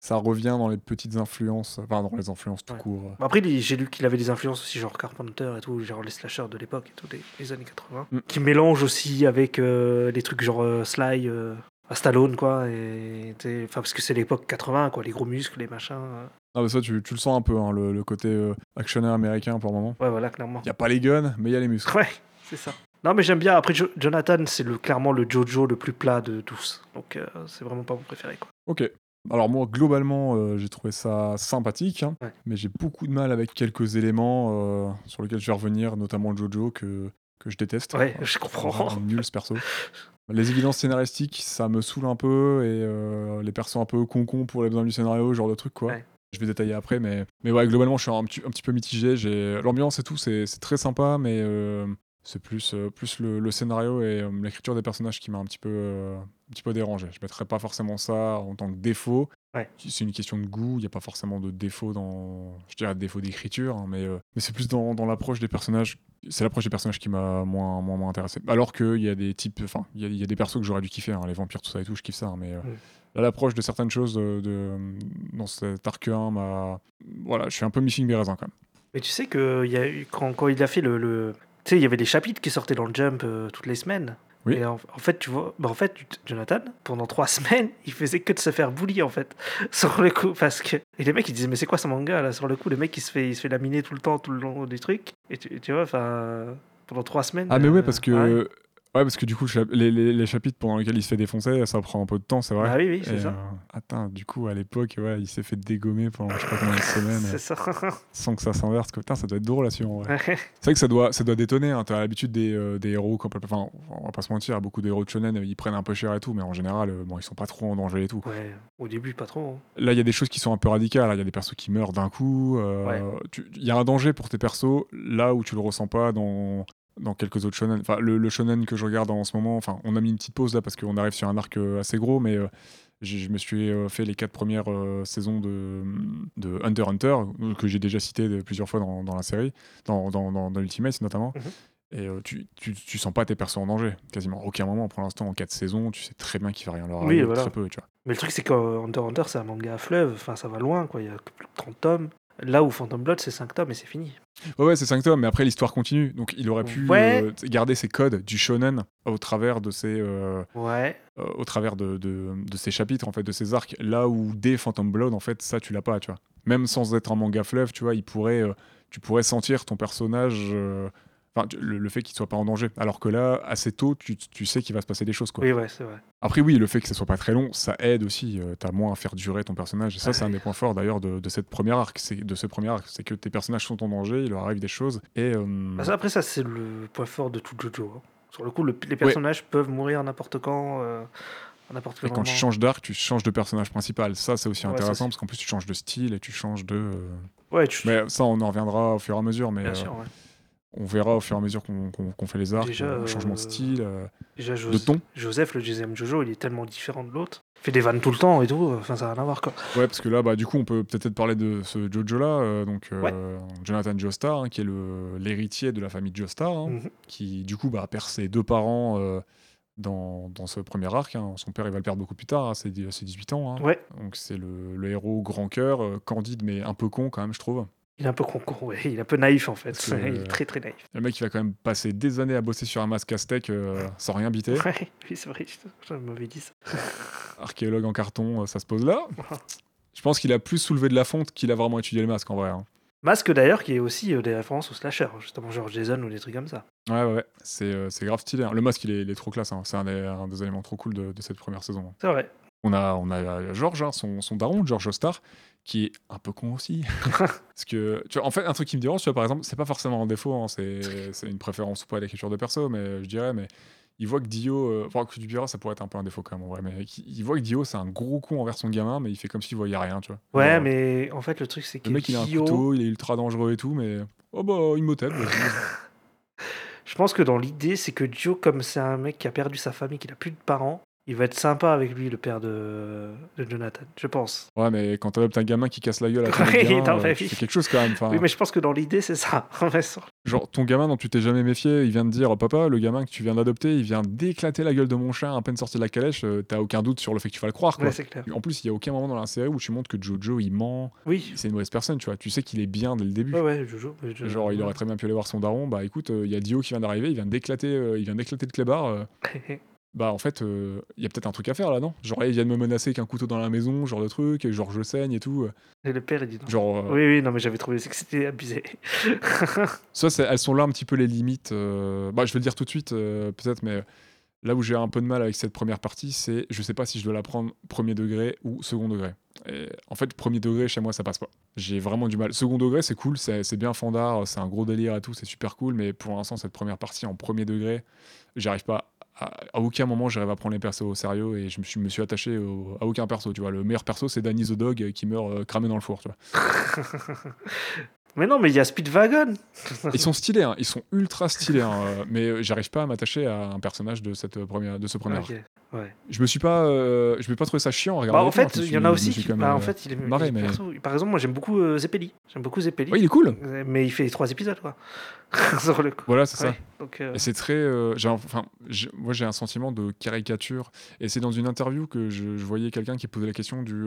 Ça revient dans les petites influences, enfin, dans les influences tout Ouais. court. Bon, Après, j'ai lu qu'il avait des influences aussi, genre Carpenter et tout, genre les slashers de l'époque et tout, des, des années 80, Mm. qui mélangent aussi avec euh, des trucs genre euh, Sly euh, à Stallone, quoi. Et, t'sais, enfin, parce que c'est l'époque 80, quoi, les gros muscles, les machins. euh. Ah, bah ça, tu, tu le sens un peu, hein, le, le côté euh, actionnaire américain pour le moment. Ouais, voilà, clairement. Il n'y a pas les guns, mais il y a les muscles. Ouais, c'est ça. Non, mais j'aime bien. Après, Jo- Jonathan, c'est le, clairement le Jojo le plus plat de tous. Donc, euh, c'est vraiment pas mon préféré, quoi. Ok. Alors moi, globalement, euh, j'ai trouvé ça sympathique, hein, Ouais. mais j'ai beaucoup de mal avec quelques éléments euh, sur lesquels je vais revenir, notamment Jojo, que, que je déteste. Ouais, je comprends. Nul ce perso. Les évidences scénaristiques, ça me saoule un peu, et euh, les persos un peu concons pour les besoins du scénario, genre de truc quoi. Ouais. Je vais détailler après, mais, mais ouais, globalement, je suis un, petit, un petit peu mitigé. L'ambiance et tout, c'est c'est très sympa, mais c'est plus, euh, plus le, le scénario et euh, l'écriture des personnages qui m'a un petit peu, euh, un petit peu dérangé. Je mettrais pas forcément ça en tant que défaut. Ouais. C'est une question de goût. Il n'y a pas forcément de défaut dans, je dirais, défaut d'écriture, hein, mais, euh, mais c'est plus dans, dans l'approche des personnages. C'est l'approche des personnages qui m'a moins, moins, moins intéressé. Alors qu'il y a des types, enfin, il y a, il y a des persos que j'aurais dû kiffer, hein, les vampires, tout ça et tout, je kiffe ça, hein, mais euh, là, l'approche de certaines choses de, dans cet arc 1 m'a. Voilà, je suis un peu missing des raisins quand même. Mais tu sais que y a quand, quand il a fait le. le- Tu sais, il y avait des chapitres qui sortaient dans le Jump euh, toutes les semaines. Oui. Et en, en fait, tu vois, bah en fait, Jonathan, pendant trois semaines, il faisait que de se faire bully en fait, sur le coup, parce que et les mecs ils disaient mais c'est quoi ce manga là sur le coup, le mec il se fait il se fait laminer tout le temps, tout le long des trucs, et tu, tu vois, enfin pendant trois semaines. Ah, mais ouais, euh, parce que. ouais. Ouais, parce que du coup, les, les- les chapitres pendant lesquels il se fait défoncer, ça prend un peu de temps, c'est vrai. Ah oui, oui, c'est ça. euh, attends, du coup, à l'époque, ouais, il s'est fait dégommer pendant je sais pas combien de semaines, C'est ça. sans que ça s'inverse. Putain, ça doit être drôle là dessus en vrai. Ouais. C'est vrai que ça doit, ça doit détonner. Hein. T'as l'habitude des, euh, des héros, peut- enfin, on va pas se mentir, beaucoup d'héros de shonen, ils prennent un peu cher et tout, mais en général, euh, bon, ils sont pas trop en danger et tout. ouais, au début pas trop. hein. Là, il y a des choses qui sont un peu radicales. Il y a des persos qui meurent d'un coup. euh, Ouais. Il y a un danger pour tes persos là où tu le ressens pas dans, dans quelques autres shonen. Enfin, le, le shonen que je regarde en ce moment, enfin, on a mis une petite pause là parce qu'on arrive sur un arc euh, assez gros, mais euh, je me suis euh, fait les quatre premières euh, saisons de, de Hunter Hunter, que j'ai déjà cité de- plusieurs fois dans, dans la série, dans, dans, dans, dans Ultimate notamment. Mhm. Et euh, tu, tu, tu sens pas tes persos en danger, quasiment. À aucun moment, pour l'instant, en quatre saisons, tu sais très bien qu'il va rien leur Oui, arriver, voilà. très peu, tu vois. Mais le truc, c'est que Hunter Hunter, c'est un manga à fleuve. Enfin, ça va loin, quoi. Il y a plus de 30 tomes. Là où Phantom Blood, c'est 5 tomes et c'est fini. Ouais, ouais, c'est 5 tomes, mais après l'histoire continue. Donc il aurait pu Ouais. euh, garder ses codes du shonen au travers de ses, euh, Ouais. euh, au travers de, de, de ses chapitres, en fait, de ses arcs. Là où dès Phantom Blood, en fait, ça tu l'as pas, tu vois. Même sans être un manga fleuve, tu vois, il pourrait, tu pourrais sentir ton personnage, le, le fait qu'il soit pas en danger. Alors que là, assez tôt, tu, tu sais qu'il va se passer des choses, quoi. Oui, ouais, c'est vrai. Après, oui, le fait que ce soit pas très long, ça aide aussi. Euh, T'as moins à faire durer ton personnage. Et ça, c'est un des points forts d'ailleurs de, de cette première arc. C'est de ce premier arc, c'est que tes personnages sont en danger, il leur arrive des choses. Et euh, Bah, ça, après, ça, c'est le point fort de tout Jojo. hein. Sur le coup, le- les personnages peuvent mourir n'importe quand. euh, et quand tu changes d'arc, tu changes de personnage principal. Ça, c'est aussi Ouais, intéressant parce qu'en plus, tu changes de style et tu changes de. euh, Ouais, tu... Mais ça, on en reviendra au fur et à mesure. Mais bien euh, sûr, ouais. On verra au fur et à mesure qu'on fait les arcs, Déjà, euh, changement de euh, style. euh, Déjà, De ton Joseph, le deuxième Jojo, il est tellement différent de l'autre. Il fait des vannes tout le temps et tout. Enfin, ça n'a rien à voir, quoi. Ouais, parce que là, bah, du coup, on peut peut-être parler de ce Jojo-là, euh, donc euh, Ouais. Jonathan Joestar, hein, qui est l'héritier de la famille Joestar, hein, Mhm. qui, du coup, bah, perd ses deux parents dans, dans ce premier arc. hein. Son père, il va le perdre beaucoup plus tard, à ses, à ses 18 ans. hein. Ouais, Donc, c'est le, le héros grand cœur, euh, candide, mais un peu con, quand même, je trouve. Il est un peu con, con, ouais. Il est un peu naïf, en fait. Il est très, très naïf. Le mec, il va quand même passer des années à bosser sur un masque aztèque euh, sans rien biter. Ouais, oui, c'est vrai. Je m'avais dit ça. Archéologue en carton, euh, ça se pose là. Je pense qu'il a plus soulevé de la fonte qu'il a vraiment étudié le masque, en vrai. hein. Masque, d'ailleurs, qui est aussi euh, des références au slasher. Justement, genre Jason ou des trucs comme ça. Ouais, ouais, ouais. C'est, euh, grave stylé. hein. Le masque, il est, il est trop classe. hein. C'est un des, un des éléments trop cool de, de cette première saison. hein. C'est vrai. On a, on a George, son, son daron, George Ostar, qui est un peu con aussi. Parce que, tu vois, en fait, un truc qui me dérange, tu vois, par exemple, c'est pas forcément un défaut, hein, c'est, une préférence ou pas à l'écriture de perso, mais je dirais, mais il voit que Dio, euh, enfin, que tu diras, ça pourrait être un peu un défaut quand même, en vrai, mais il, il voit que Dio, c'est un gros con envers son gamin, mais il fait comme s'il voyait rien, tu vois. Ouais, mais en fait, le truc, c'est que Le mec, il a un Dio- couteau, il est ultra dangereux et tout, mais. Oh bah, il m'otèle. vas-y. Je pense que dans l'idée, c'est que Dio, comme c'est un mec qui a perdu sa famille, qui n'a plus de parents, il va être sympa avec lui, le père de, de Jonathan. Je pense. Ouais, mais quand t'adoptes un gamin qui casse la gueule à ton euh, fais quelque chose quand même. Oui, mais je pense que dans l'idée, c'est ça. Genre, ton gamin dont tu t'es jamais méfié, il vient de dire Papa, le gamin que tu viens d'adopter, il vient d'éclater la gueule de mon chat à peine sorti de la calèche, euh, t'as aucun doute sur le fait que tu vas le croire, quoi. ouais, c'est clair. en plus, il y a aucun moment dans la série où tu montres que Jojo il ment, Oui. c'est une mauvaise personne, tu vois. Tu sais qu'il est bien dès le début. Ouais, ouais, Jojo. Jojo. Genre, il aurait très bien pu aller voir son daron. Bah écoute, euh, il y a Dio qui vient d'arriver, il vient d'éclater, euh, il vient d'éclater le clébard. euh, bah en fait, euh, il y a peut-être un truc à faire là, non? Genre, il vient de me menacer avec un couteau dans la maison, genre de truc, et genre je saigne et tout. euh, Et le père, il dit non. Genre, euh, Oui, oui, non, mais j'avais trouvé que c'était abusé. Ça, elles sont là un petit peu les limites. euh, Bah, je vais le dire tout de suite, euh, peut-être, mais là où j'ai un peu de mal avec cette première partie, c'est je sais pas si je dois la prendre premier degré ou second degré. Et en fait, premier degré, chez moi, ça passe pas. J'ai vraiment du mal. Second degré, c'est cool, c'est c'est bien fandard, c'est un gros délire et tout, c'est super cool, mais pour l'instant, cette première partie en premier degré, j'arrive pas. À, aucun moment, j'arrive à prendre les persos au sérieux et je me suis, attaché à aucun perso. Tu vois, le meilleur perso, c'est Danny the Dog qui meurt euh, cramé dans le four. mais non, mais il y a Speedwagon. Ils sont stylés, hein, ils sont ultra stylés, hein, euh, mais euh, j'arrive pas à m'attacher à un personnage de cette euh, première, de ce premier. arc. Ok, ouais. Je me suis pas, euh, je vais pas trouver ça chiant. Bah, en fait, me il y en a aussi me qui. bah, en fait, il est. marré, mais- persos- Par exemple, moi, j'aime beaucoup euh, Zeppeli. J'aime beaucoup Zeppeli. Ouais, il est cool. Mais il fait trois épisodes, quoi. Sur le coup. Voilà, c'est ça. Donc, euh, Et c'est très, enfin, moi j'ai un sentiment de caricature. Et c'est dans une interview que je, je voyais quelqu'un qui posait la question du.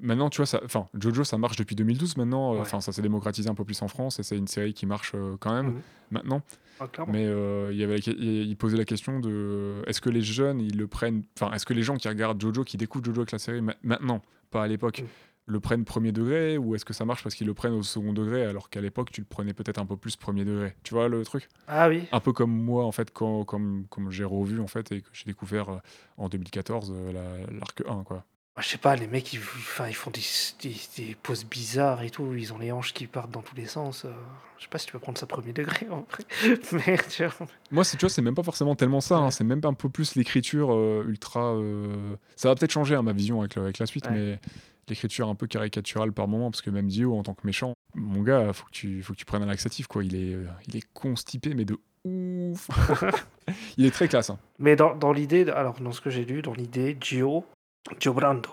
maintenant, tu vois, ça, enfin, Jojo, ça marche depuis 2012 maintenant. Ouais. Enfin, ça s'est démocratisé un peu plus en France et c'est une série qui marche euh, quand même Mhm. maintenant. ah. Mais euh, il, y avait, posait la question de est-ce que les jeunes, ils le prennent. Enfin, est-ce que les gens qui regardent Jojo, qui découvrent Jojo avec la série ma- maintenant, pas à l'époque, Mm. le prennent premier degré ou est-ce que ça marche parce qu'ils le prennent au second degré alors qu'à l'époque, tu le prenais peut-être un peu plus premier degré? Tu vois le truc? Ah oui. Un peu comme moi, en fait, quand, comme, comme j'ai revu, en fait, et que j'ai découvert euh, en 2014 euh, la- l'arc 1, quoi. Bah, je sais pas, les mecs, ils, enfin, ils font des, des, des poses bizarres et tout. Ils ont les hanches qui partent dans tous les sens. euh, Je sais pas si tu peux prendre ça premier degré, en vrai. Mais tu vois, Moi, c'est- tu vois, c'est même pas forcément tellement ça. hein, c'est même un peu plus l'écriture euh, ultra. euh, Ça va peut-être changer hein, ma vision avec, la suite, Ouais. mais l'écriture un peu caricaturale par moment, parce que même Dio, en tant que méchant, mon gars, faut que tu, faut que tu prennes un laxatif, quoi. Il est, euh, il est constipé, mais de ouf. il est très classe. hein. Mais dans, dans l'idée, alors dans ce que j'ai lu, dans l'idée, Gio, Gio Brando,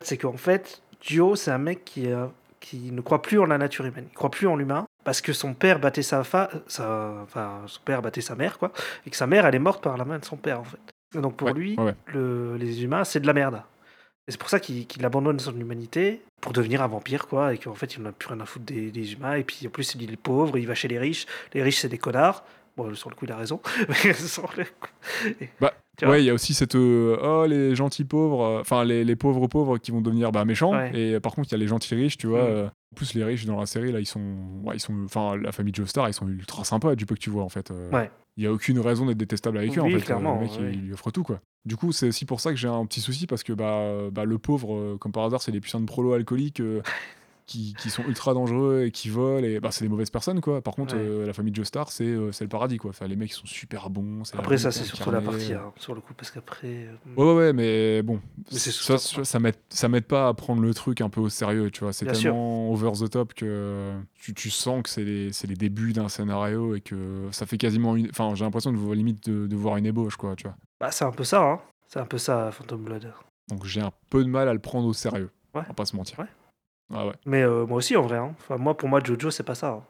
c'est qu'en fait, Gio, c'est un mec qui, euh, qui ne croit plus en la nature humaine. Il croit plus en l'humain parce que son père battait sa fa... sa... enfin, son père battait sa mère, quoi, et que sa mère, elle est morte par la main de son père, en fait. Et donc pour Ouais, lui, ouais, ouais. le- les humains, c'est de la merde. Et c'est pour ça qu'il abandonne son humanité pour devenir un vampire, quoi, et qu'en fait, il n'en a plus rien à foutre des, des humains. Et puis en plus, il est pauvre, il va chez les riches. Les riches, c'est des connards. Bon, sur le coup, il a raison. Mais sur le coup... Bah, Ouais, il y a aussi cette. euh, oh, les gentils pauvres, euh, enfin, les, les pauvres pauvres qui vont devenir bah, méchants. Ouais. Et euh, par contre, il y a les gentils riches, tu vois. Mm. en plus, les riches dans la série, là, ils sont. Ouais, ils sont enfin, la famille Joestar, ils sont ultra sympas, du peu que tu vois, en fait. Ouais. Il y a aucune raison d'être détestable avec eux, en fait. clairement, le mec, il- lui offre tout, quoi. Du coup, c'est aussi pour ça que j'ai un petit souci, parce que bah, bah, le pauvre, comme par hasard, c'est des puissants de prolo alcooliques. euh, qui, qui sont ultra dangereux et qui volent. Et bah, c'est des mauvaises personnes, quoi. Par contre, Ouais. euh, la famille Joestar, c'est euh, c'est le paradis, quoi. Enfin, les mecs, ils sont super bons. Après, ça, c'est surtout la partie, hein, sur le coup, parce qu'après. euh, Ouais, ouais, ouais, mais bon, Mais ça, surtout- ça, ça m'aide pas à prendre le truc un peu au sérieux, tu vois. C'est sûr. tellement over the top que tu, tu sens que c'est les, les débuts d'un scénario et que ça fait quasiment une. Enfin, j'ai l'impression de voir limite de, de voir une ébauche, quoi, tu vois. Bah, c'est un peu ça, hein. C'est un peu ça, Phantom Blood. Donc j'ai un peu de mal à le prendre au sérieux. Ouais. On va pas se mentir. Ouais. Ah ouais. Mais euh, moi aussi, en vrai. Hein. Enfin, moi, pour moi, Jojo, c'est pas ça. hein.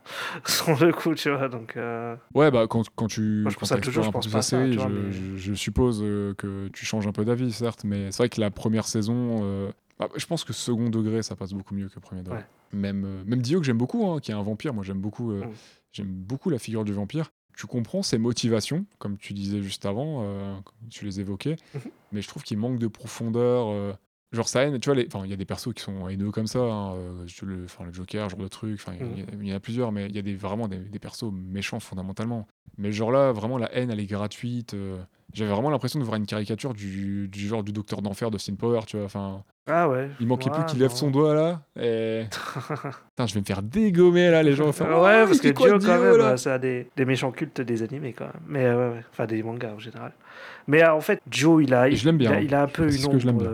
Sur le coup, tu vois. Donc, euh, Ouais, bah quand, quand tu Moi, je quand pense à Jojo, je pense pas ça, série, tu vois, je, mais- je- je suppose euh, que tu changes un peu d'avis, certes, mais c'est vrai que la première saison, euh, bah, je pense que second degré, ça passe beaucoup mieux que premier degré. Ouais. Même, même Dio, que j'aime beaucoup, hein, qui est un vampire, moi j'aime beaucoup, Mm. j'aime beaucoup la figure du vampire. Tu comprends ses motivations, comme tu disais juste avant, tu les évoquais, Mhm. mais je trouve qu'il manque de profondeur. Genre sa haine, tu vois, enfin, il y a des persos qui sont haineux comme ça, hein, euh, le, enfin, le Joker, genre de truc, enfin, il y a- il y, en a plusieurs, mais il y a des, vraiment des, des persos méchants fondamentalement. Mais genre là, vraiment, la haine, elle est gratuite. euh, J'avais vraiment l'impression de voir une caricature du, du genre du Docteur d'Enfer de Sin Power, tu vois, enfin, Ah ouais. il manquait plus Ouais, qu'il lève son doigt là, et... Putain, je vais me faire dégommer là, les gens faire, ouais, Oh, parce que quoi, Dio, Dio, quand même, là? c'est un des, des méchants cultes des animés, quand même. Mais euh, ouais, ouais. Enfin, des mangas en général. Mais euh, en fait, Joe, il a, Et je l'aime bien, il a, il a un peu parce une que je l'aime ombre.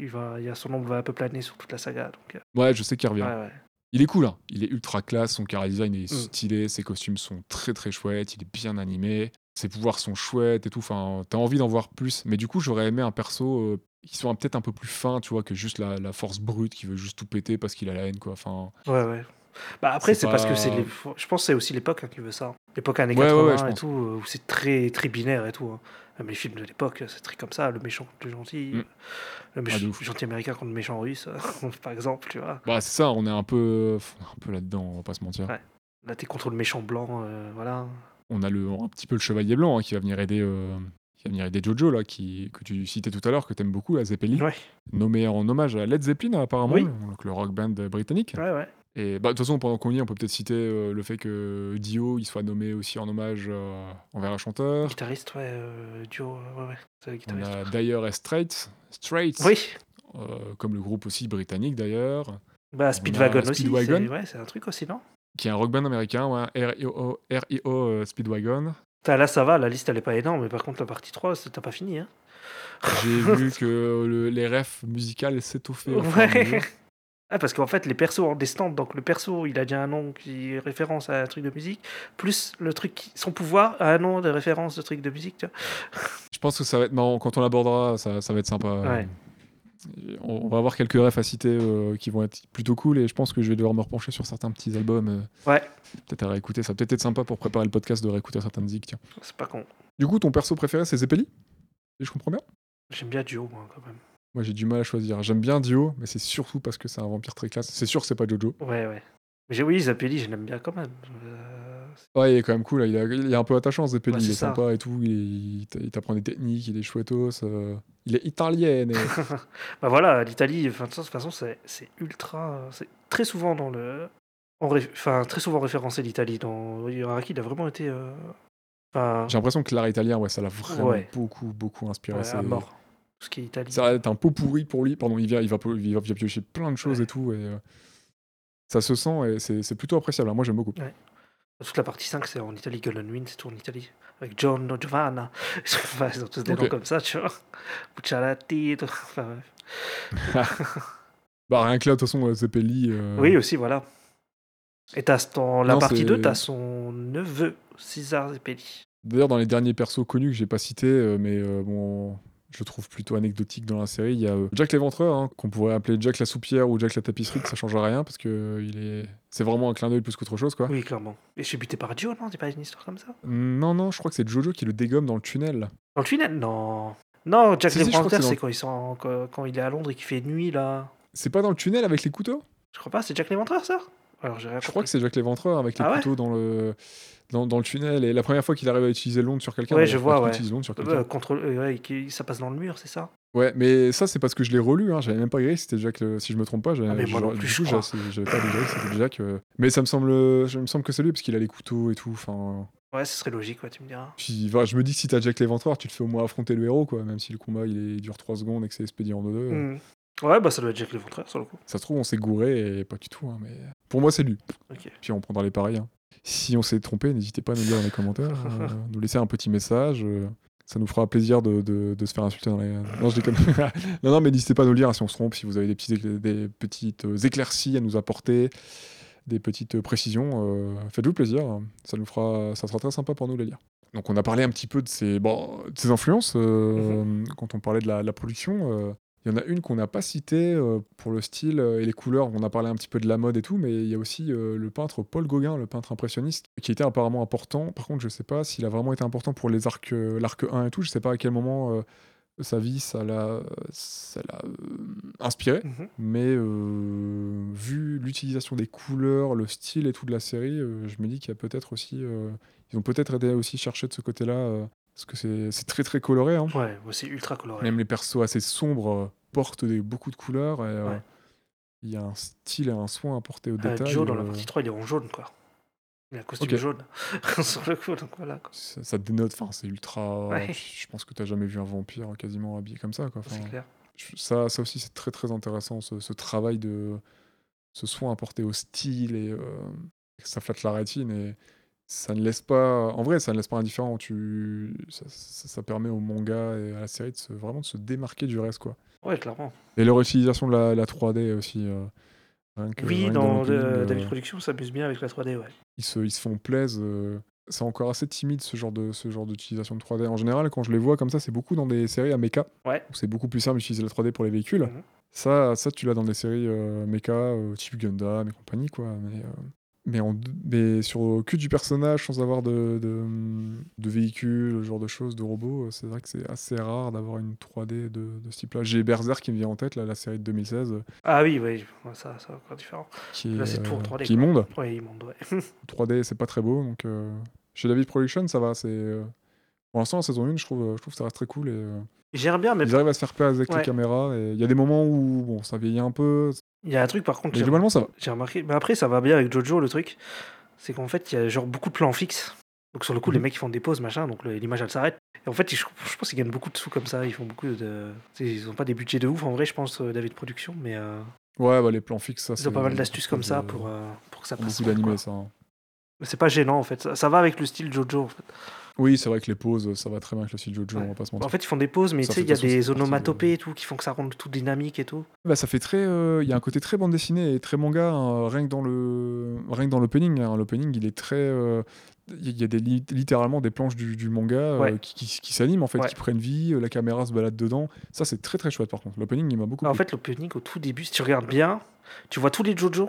Il va, il a son ombre va un peu planer sur toute la saga. Donc, euh, Ouais, je sais qu'il revient. ouais, ouais. Il est cool, hein. il est ultra classe, son chara design est Mm. stylé, ses costumes sont très très chouettes, il est bien animé, ses pouvoirs sont chouettes et tout, enfin, t'as envie d'en voir plus. Mais du coup, j'aurais aimé un perso euh, qui soit peut-être un peu plus fin, tu vois, que juste la, la force brute qui veut juste tout péter parce qu'il a la haine, quoi. Enfin, Ouais, ouais. Bah après, C'est parce que c'est les... Je pense que c'est aussi l'époque hein, qui veut ça. L'époque années Ouais, ouais, 80 ouais, je et tout, où c'est très, très binaire et tout. hein. Même les films de l'époque, c'est très comme ça. Le méchant contre le gentil. Mm. euh, Le Ah, gentil américain contre le méchant russe, par exemple, tu vois. bah, c'est ça, on est un peu, un peu là-dedans, on va pas se mentir. Ouais. Là, t'es contre le méchant blanc, euh, voilà. On a le, un petit peu le chevalier blanc hein, qui va venir aider. euh, qui va venir aider Jojo là, qui, que tu citais tout à l'heure, que t'aimes beaucoup, la Zeppelin, Ouais, nommé en hommage à Led Zeppelin apparemment, Oui. donc le rock band britannique. ouais, ouais. Et bah, de toute façon, pendant qu'on y est, on peut peut-être citer euh, le fait que Dio il soit nommé aussi en hommage euh, envers un chanteur. Guitariste, ouais, euh, duo, ouais, ouais. C'est On a et Straits, Straits Oui, euh, comme le groupe aussi britannique d'ailleurs, bah Speedwagon aussi. Speedwagon. c'est- Ouais, c'est un truc aussi, non? Qui est un rock band américain, ouais, RIO, RIO Speedwagon. Là, ça va, la liste, elle est pas énorme, mais par contre, la partie 3, c'est- t'as pas fini, hein. J'ai vu que le- les refs musicales à Ouais. Ah, parce qu'en fait, les persos ont des stands, donc le perso, il a déjà un nom qui est référence à un truc de musique, plus le truc, son pouvoir a un nom de référence de truc de musique, tu vois. Je pense que ça va être marrant. Quand on l'abordera, ça, ça va être sympa. Ouais. On, on va avoir quelques refs à citer euh, qui vont être plutôt cool et je pense que je vais devoir me repencher sur certains petits albums. euh, Ouais, peut-être à réécouter. Ça va peut-être être sympa pour préparer le podcast de réécouter certaines musiques. C'est pas con. Du coup, ton perso préféré, c'est Zeppeli? Je comprends bien? J'aime bien Duo, moi, quand même. Moi, j'ai du mal à choisir. J'aime bien Dio, mais c'est surtout parce que c'est un vampire très classe. C'est sûr que c'est pas Jojo. Ouais, ouais. Mais j'ai- oui, Zappelli, je l'aime bien quand même. Euh, Ouais, il est quand même cool. là. Il, a- il est un peu attachant, Zeppeli. Ouais, il est ça. sympa et tout. Il, il t'a- il t'apprend des techniques, il est chouettos. euh, Il est italien. et- bah voilà, l'Italie, de toute façon, c'est c'est ultra. C'est très souvent dans le. Enfin, très souvent référencé l'Italie. Dans Araki, il a vraiment été. euh, Enfin, J'ai l'impression que l'art italien, ouais, ça l'a vraiment Ouais. beaucoup, beaucoup inspiré. ouais, à mort. Ce qui est Italie. Ça va être un pot pourri pour lui. Pardon, il, vient, il, va, il va il va piocher plein de choses Ouais. et tout. Et, euh, ça se sent et c'est plutôt appréciable. hein. Moi, j'aime beaucoup. Toute la partie 5, c'est en Italie. Golden Wind, c'est tout en Italie. Avec John, Giovanna. Ils ont tous des noms comme ça, tu vois. Bucciarati, tout. Enfin, ouais. Bah, rien que là, de toute façon, euh, Zeppeli. euh, Oui, aussi, voilà. Et t'as dans la Non, partie c'est- 2, t'as son neveu, César Zeppeli. D'ailleurs, dans les derniers persos connus que j'ai pas cités, euh, mais euh, bon, je trouve plutôt anecdotique dans la série, il y a euh, Jack l'Éventreur, hein, qu'on pourrait appeler Jack la Soupière ou Jack la Tapisserie, que ça change rien parce que euh, il est, c'est vraiment un clin d'œil plus qu'autre chose, quoi. Oui, clairement. Et je suis buté par Dio, non? C'est pas une histoire comme ça? Non, non, je crois que c'est Jojo qui le dégomme dans le tunnel. Dans le tunnel? Non. Non, Jack Si, l'Éventreur, c'est c'est dans- quand, ils sont- quand, quand il est à Londres et qu'il fait nuit, là. C'est pas dans le tunnel avec les couteaux? Je crois pas, c'est Jack l'Éventreur, ça? Alors, Je crois que c'est Jack l'Éventreur avec les Ah ouais couteaux dans le. Dans, dans le tunnel, et la première fois qu'il arrive à utiliser l'onde sur quelqu'un, Ouais, je vois, ouais. utilisé l'onde sur quelqu'un. Euh, contre, euh, ouais, qui- ça passe dans le mur, c'est ça? Ouais, mais ça, c'est parce que je l'ai relu. Hein. J'avais même pas grillé c'était Jack. le- Si je me trompe pas, j'avais, Ah, mais moi non genre, plus, du coup, j'avais pas grillé c'était Jack. euh. Mais ça me semble, je me semble que c'est lui parce qu'il a les couteaux et tout. Enfin, Ouais, ce serait logique, ouais, tu me diras. puis je me dis que si t'as Jack l'éventreur, tu te fais au moins affronter le héros, quoi. Même si le combat il, est- il dure 3 secondes et que c'est expédié en deux. Hmm. Ouais, bah ça doit être Jack l'Éventreur sur le coup. Ça se trouve, on s'est gouré et pas du tout, hein, mais pour moi, c'est lui. Ok. Puis on prendra les pareils. hein. Si on s'est trompé, n'hésitez pas à nous dire dans les commentaires, euh, nous laisser un petit message. euh, ça nous fera plaisir de, de- de se faire insulter dans les. Non, je déconne. non, non, mais n'hésitez pas à nous le dire hein, si on se trompe, si vous avez des, petits des petites euh, éclaircies à nous apporter, des petites précisions. euh, Faites-vous plaisir. Ça nous fera, ça sera très sympa pour nous de les lire. Donc on a parlé un petit peu de ses, bon, de ses influences euh, quand on parlait de la, la production. euh, il y en a une qu'on n'a pas citée euh, pour le style euh, et les couleurs. On a parlé un petit peu de la mode et tout, mais il y a aussi euh, le peintre Paul Gauguin, le peintre impressionniste, qui était apparemment important. Par contre, je sais pas s'il a vraiment été important pour les arcs, l'arc 1 et tout. Je sais pas à quel moment euh, sa vie ça l'a, ça l'a inspiré. Mhm. Mais vu l'utilisation des couleurs, le style et tout de la série, je me dis qu'il y a peut-être aussi, ils ont peut-être aidé à aussi chercher de ce côté-là, parce que c'est, très très coloré. hein. Ouais, c'est ultra coloré. Même les persos assez sombres euh, portent des, beaucoup de couleurs et euh, Ouais. il y a un style et un soin apporté au Euh, détail. Joe, dans la partie 3, il est en jaune, quoi. Il a un costume jaune sur le coup, donc voilà. quoi. ça, ça dénote, enfin c'est ultra. Ouais. Je pense que tu jamais vu un vampire quasiment habillé comme ça. Quoi. C'est clair. ça, ça aussi c'est très très intéressant, ce, ce travail de ce soin apporté au style et euh, ça flatte la rétine et ça ne laisse pas. En vrai, ça ne laisse pas indifférent. Tu, ça, ça- ça permet au manga et à la série de se, vraiment de se démarquer du reste quoi. Ouais, clairement. Et leur utilisation de la, la 3D aussi. euh, que- Oui, dans l'opening, le- euh, David Production, ça s'amuse bien avec la 3D, ouais. ils, se, ils se font plaisir. euh, c'est encore assez timide ce genre de ce genre d'utilisation de 3D. En général, quand je les vois comme ça, c'est beaucoup dans des séries à mecha. Ouais. C'est beaucoup plus simple d'utiliser la 3D pour les véhicules. Mhm. Ça, ça, tu l'as dans des séries euh, mecha, type Gundam et compagnie, quoi. Mais, mais, en, mais sur le cul du personnage, sans avoir de, de, de véhicule, ce genre de choses, de robots, euh, c'est vrai que c'est assez rare d'avoir une 3D de, de ce type-là. J'ai Berserk qui me vient en tête, là, la série de 2016, euh, Ah oui, oui, ça, c'est encore différent. qui Là, c'est tout en euh, 3D, qui immonde. Ouais, il monte, ouais. 3D, c'est pas très beau. Donc, euh, chez David Production, ça va. C'est euh, pour l'instant, la saison 1, je trouve, je trouve que ça reste très cool. Et, Gère bien, mais ils arrivent à se faire plaisir avec Ouais. les caméras. et Il y a des moments où bon, ça vieillit un peu. il y a un truc, par contre, Mais globalement, ça va. j'ai remarqué. Mais après, ça va bien avec Jojo, le truc. C'est qu'en fait, il y a genre beaucoup de plans fixes. Donc sur le coup, les Mhm. mecs ils font des pauses, machin, donc l'image elle s'arrête. Et en fait, je, je pense qu'ils gagnent beaucoup de sous comme ça. Ils font beaucoup de. Ils ont pas des budgets de ouf en vrai, je pense, euh, David Production, mais euh, Ouais, bah, les plans fixes, ça. ils ont pas mal d'astuces beaucoup comme ça pour, euh, pour que ça beaucoup passe. d'animés, quoi. ça. hein. Mais C'est pas gênant en fait. Ça, ça va avec le style Jojo. En fait, Oui, c'est vrai que les pauses, ça va très bien avec le style Jojo, Ouais. on va pas se en mentir. fait ils font des pauses, mais tu sais, il y a de des de- onomatopées et tout qui font que ça rende tout dynamique et tout. Bah, ça fait très. euh, Il y a un côté très bande dessinée et très manga, hein, rien que dans le rien que dans l'opening. hein. L'opening, il est très. euh, Il y a des, littéralement des planches du, du manga euh, qui, qui, qui s'animent en fait, Ouais. qui prennent vie, la caméra se balade dedans. Ça, c'est très très chouette par contre. L'opening, il m'a beaucoup En plu. fait, l'opening au tout début, si tu regardes bien, tu vois tous les Jojo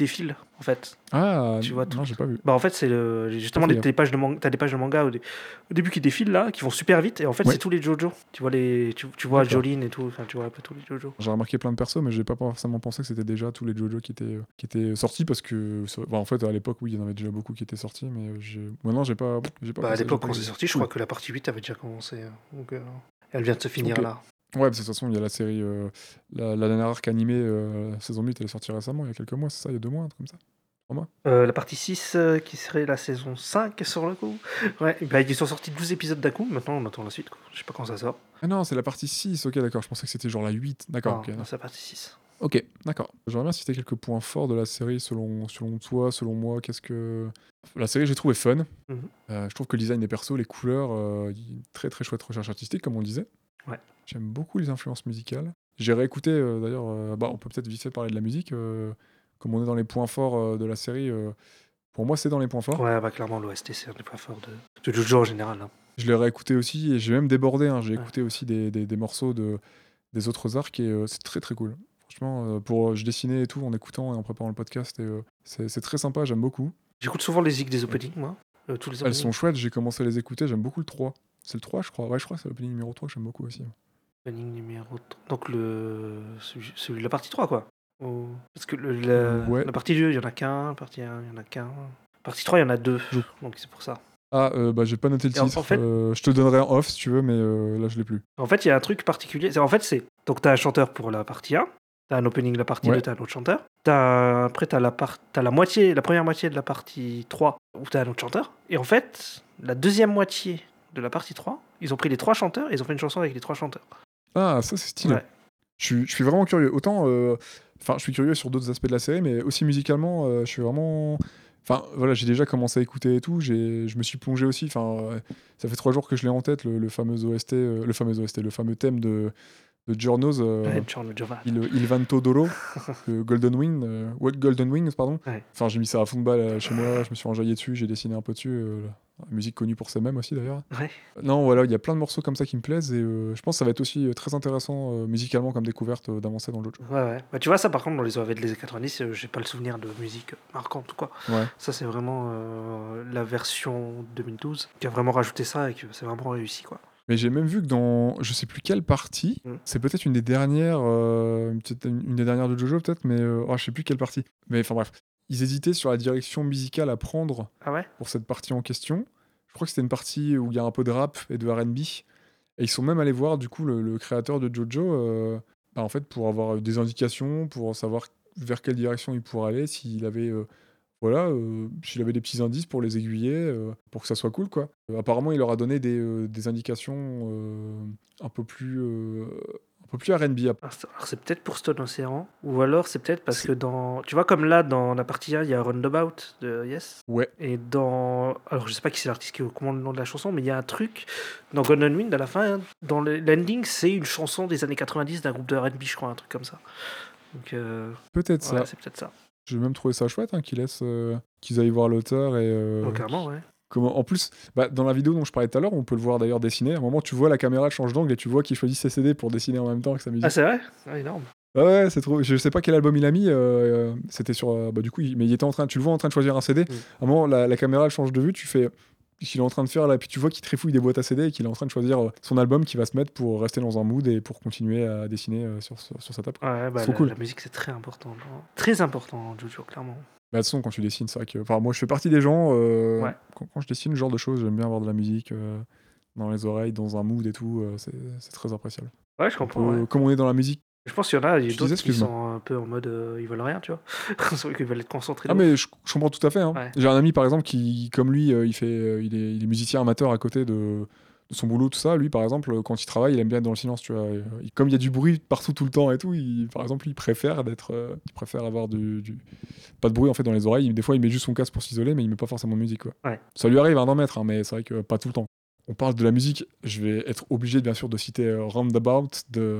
défilent en fait. Ah, tu vois non, tout. j'ai pas vu. Bah en fait c'est le justement les pages de manga, t'as des pages de manga au, dé- au début qui défilent là, qui vont super vite et en fait Ouais. c'est tous les Jojo. Tu vois les tu, tu vois. Jolene et tout, enfin tu vois un peu tous les Jojo. J'ai remarqué plein de persos, mais j'ai pas forcément pensé que c'était déjà tous les JoJo qui étaient, qui étaient sortis parce que, bah, en fait, à l'époque, oui, il y en avait déjà beaucoup qui étaient sortis, mais euh, j'ai- maintenant, j'ai pas. j'ai pas Bah, à l'époque quand c'est sorti, je crois que la partie 8 avait déjà commencé. hein. Donc euh, elle vient de se finir là. Ouais, parce que de toute façon, il y a la série. euh, la, la dernière arc animée, euh, saison 8, elle est sortie récemment, il y a quelques mois, c'est ça, il y a deux mois, un truc comme ça. Euh, la partie 6 euh, qui serait la saison 5 sur le coup. Ouais, bah, ils sont sortis 12 épisodes d'un coup, maintenant on attend la suite. Quoi. Je sais pas quand ça sort. Ah non, c'est la partie 6, ok, d'accord, je pensais que c'était genre la 8. D'accord, Non, non, c'est la partie 6. Ok, d'accord. J'aimerais bien citer quelques points forts de la série selon, selon toi, selon moi. Qu'est-ce que. La série, j'ai trouvé fun. Mhm. Je trouve que le design des persos, les couleurs, il y a une très très chouette recherche artistique, comme on disait. Ouais. J'aime beaucoup les influences musicales. J'ai réécouté, euh, d'ailleurs, euh, bah, on peut peut-être vite fait parler de la musique. euh, comme on est dans les points forts de la série, pour moi, c'est dans les points forts. Ouais, bah clairement l'OST c'est un des points forts de, de Jojo en général. hein. Je l'ai réécouté aussi et j'ai même débordé. hein. J'ai Ouais. écouté aussi des, des- des morceaux de, des autres arcs et c'est très très cool. Franchement, pour, je dessinais et tout en écoutant et en préparant le podcast c'est très sympa, j'aime beaucoup. J'écoute souvent les musiques des openings, moi. Tous les Elles sont chouettes, j'ai commencé à les écouter, j'aime beaucoup le 3. C'est le 3, je crois. Ouais, je crois que c'est l'opening numéro 3 que j'aime beaucoup aussi. Opening numéro 3. Donc le celui, la partie 3 quoi. Parce que le- la, Ouais. la partie 2, il y en a qu'un, la partie 1, il y en a qu'un. Partie 3, il y en a deux. Je- Donc c'est pour ça. Ah, euh, bah j'ai pas noté le titre. en fait- Euh, je te donnerai en off si tu veux, mais euh, là je l'ai plus. En fait, il y a un truc particulier. C'est- En fait, c'est. Donc t'as un chanteur pour la partie 1. T'as un opening de la partie Ouais. 2, t'as un autre chanteur. T'as- Après, t'as la, part... t'as la moitié, la première moitié de la partie 3 où t'as un autre chanteur. Et en fait, la deuxième moitié de la partie 3, ils ont pris les trois chanteurs et ils ont fait une chanson avec les trois chanteurs. Ah, ça c'est stylé. Ouais. Je suis, je suis vraiment curieux. Autant, euh, enfin, je suis curieux sur d'autres aspects de la série, mais aussi musicalement, euh, je suis vraiment. Enfin, voilà, j'ai déjà commencé à écouter et tout. Je me suis plongé aussi. Enfin, euh, ça fait trois jours que je l'ai en tête, le, le fameux OST, euh, le fameux OST, le fameux thème de, de Giorno's, euh, Ouais, Giorno. Il, Il Vanto Dolo, euh, Golden Wing, euh, Golden Wings, pardon. Ouais. Enfin, j'ai mis ça à fond de balle euh, chez moi. Je me suis enjaillé dessus. J'ai dessiné un peu dessus. euh, musique connue pour ses mêmes aussi d'ailleurs. Ouais. Non, voilà, il y a plein de morceaux comme ça qui me plaisent et euh, je pense que ça va être aussi euh, très intéressant euh, musicalement comme découverte euh, d'avancer dans le jeu. Ouais, ouais. Bah, tu vois, ça par contre, dans les OAV de les années 90, euh, j'ai pas le souvenir de musique marquante ou quoi. Ouais. Ça, c'est vraiment la version 2012 qui a vraiment rajouté ça et que c'est vraiment réussi, quoi. Mais j'ai même vu que dans je sais plus quelle partie, Mm. c'est peut-être une des dernières, euh, une des dernières de Jojo peut-être, mais euh, oh, je sais plus quelle partie. Mais enfin bref, ils hésitaient sur la direction musicale à prendre Ah ouais? pour cette partie en question. Je crois que c'était une partie où il y a un peu de rap et de R&B. Et ils sont même allés voir du coup le, le créateur de Jojo, euh, bah, en fait pour avoir des indications, pour savoir vers quelle direction il pourrait aller, s'il avait euh, voilà, euh, s'il avait des petits indices pour les aiguiller, euh, pour que ça soit cool quoi. Euh, apparemment, il leur a donné des, euh, des indications euh, un peu plus euh, peu plus R&B. C'est- alors, c'est peut-être pour Stone Ocean, ou alors c'est peut-être parce que dans. Tu vois, comme là, dans la partie 1, il y a Roundabout de Yes. Ouais. Et dans. Alors, je sais pas qui c'est l'artiste qui commande le nom de la chanson, mais il y a un truc dans Golden Wind à la fin. hein, dans le l'ending, c'est une chanson des années 90 d'un groupe de RB, je crois, un truc comme ça. Donc, euh, Peut-être ça. c'est peut-être ça. J'ai même trouvé ça chouette hein, qu'ils laissent euh, qu'ils aillent voir l'auteur et euh, Oh, carrément, ouais. Comment, en plus, bah, dans la vidéo dont je parlais tout à l'heure, on peut le voir d'ailleurs dessiner. À un moment, tu vois la caméra change d'angle et tu vois qu'il choisit ses CD pour dessiner en même temps que sa musique. Ah, c'est vrai? Ah, énorme. Ah ouais, c'est trop. Je sais pas quel album il a mis. euh, euh, C'était sur. euh, bah, du coup, il- mais il était en train. Tu le vois en train de choisir un CD. Mm. À un moment, la, la caméra elle change de vue. Tu fais. Qu'il est en train de faire là, puis tu vois qu'il trifouille des boîtes à CD et qu'il est en train de choisir son album qui va se mettre pour rester dans un mood et pour continuer à dessiner sur, sur, sur sa table. Ouais, bah, la, cool. la musique, c'est très important. Très important Jojo, clairement. Bah, de toute façon, quand tu dessines, c'est vrai que. Enfin, moi, je fais partie des gens. euh, Ouais. quand, quand je dessine ce genre de choses, j'aime bien avoir de la musique euh, dans les oreilles, dans un mood et tout. euh, c'est très appréciable. Ouais, je On comprends. peut- ouais. Comme on est dans la musique. Je pense qu'il y en a, d'autres disais, qui sont un peu en mode ils veulent rien, tu vois. C'est vrai qu'ils veulent être concentrés. Ah, mais je, je comprends tout à fait. hein. Ouais. J'ai un ami, par exemple, qui, comme lui, il, fait, il, est, il est musicien amateur à côté de son boulot, tout ça. Lui, par exemple, euh, quand il travaille, il aime bien être dans le silence, tu vois. Euh, il- comme il y a du bruit partout tout le temps et tout, il, par exemple, il préfère d'être, euh, il préfère avoir du, du- pas de bruit en fait dans les oreilles. Des fois, il met juste son casque pour s'isoler, mais il met pas forcément de musique, quoi. Ouais. Ça lui arrive hein, d'en mettre, hein, mais c'est vrai que pas tout le temps. On parle de la musique, je vais être obligé, bien sûr, de citer euh, Roundabout de,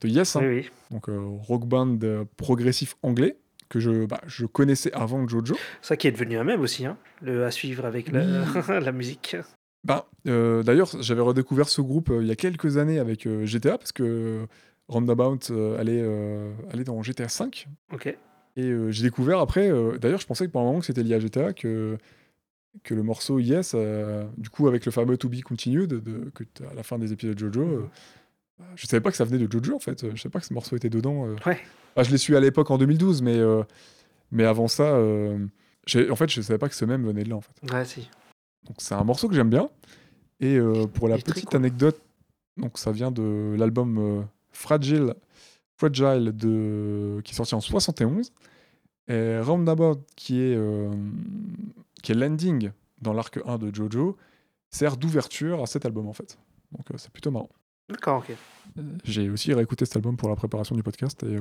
de Yes, hein. Oui, oui. donc rock band progressif anglais que je, bah, je connaissais avant Jojo. Ça qui est devenu un même aussi, hein, le à suivre avec la, la musique. Bah, euh, D'ailleurs, j'avais redécouvert ce groupe euh, il y a quelques années avec euh, GTA parce que Roundabout allait, allait dans GTA 5 Ok. et j'ai découvert après. D'ailleurs, je pensais que pendant un moment que c'était lié à GTA que que le morceau Yes, du coup avec le fameux To Be Continued de, que t'as à la fin des épisodes de Jojo. euh, je savais pas que ça venait de Jojo en fait. Je savais pas que ce morceau était dedans. Ouais. Bah, je l'ai su à l'époque en 2012, mais, mais avant ça, en fait, je savais pas que ce même venait de là. En fait. Ouais, si. Donc c'est un morceau que j'aime bien. Et euh, pour la petite cool. anecdote, donc ça vient de l'album euh, Fragile, Fragile de, qui est sorti en 71. Et Roundabout, qui est, euh, qui est l'ending dans l'arc 1 de Jojo, sert d'ouverture à cet album en fait. Donc c'est plutôt marrant. D'accord, ok. J'ai aussi réécouté cet album pour la préparation du podcast et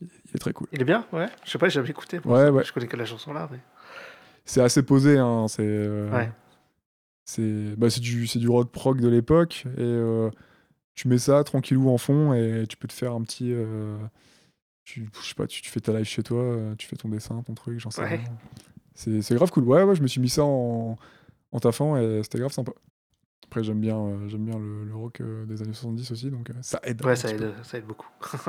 il est très cool. Il est bien, ouais. Je sais pas, j'ai jamais écouté. Ouais, ouais. Je connais que la chanson là. Mais... C'est assez posé, hein, c'est Ouais. C'est bah, c'est du, du rock prog de l'époque et euh, tu mets ça tranquillou en fond et tu peux te faire un petit. euh, tu, je sais pas, tu, tu fais ta live chez toi, euh, tu fais ton dessin, ton truc, j'en sais Ouais. rien. C'est grave cool. Ouais, ouais, je me suis mis ça en, en taffant et c'était grave sympa. Après, j'aime bien, euh, j'aime bien le, le rock euh, des années 70 aussi, donc euh, ça aide. Ouais, ça aide, ça aide beaucoup.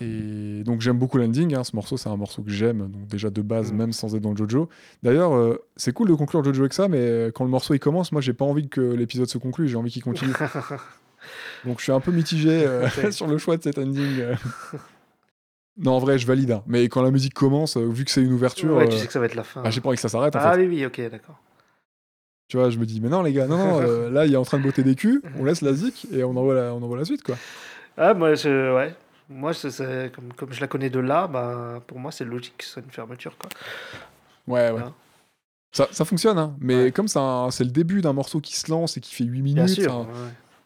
Et donc j'aime beaucoup l'ending, hein. ce morceau c'est un morceau que j'aime, donc déjà de base, Mm. même sans être dans le Jojo. D'ailleurs, euh, c'est cool de conclure Jojo avec ça, mais euh, quand le morceau il commence, moi j'ai pas envie que l'épisode se conclue, j'ai envie qu'il continue. donc je suis un peu mitigé euh, sur le choix de cet ending. non, en vrai, je valide, hein. mais quand la musique commence, vu que c'est une ouverture, ouais, tu sais que ça va être la fin. ah, j'ai pas envie que ça s'arrête en Ah fait. oui, oui, ok, d'accord. Tu vois, je me dis, mais non les gars, non, non, euh, là il est en train de botter des culs, on laisse la zik et on envoie la, on envoie la suite quoi. Ah, moi, je, ouais. Moi, comme, comme je la connais de là, bah, pour moi, c'est logique que ce soit une fermeture. Quoi. Ouais, ouais. Ça, ça fonctionne, hein. mais Ouais. comme c'est le début d'un morceau qui se lance et qui fait 8 Bien minutes. sûr. ouais.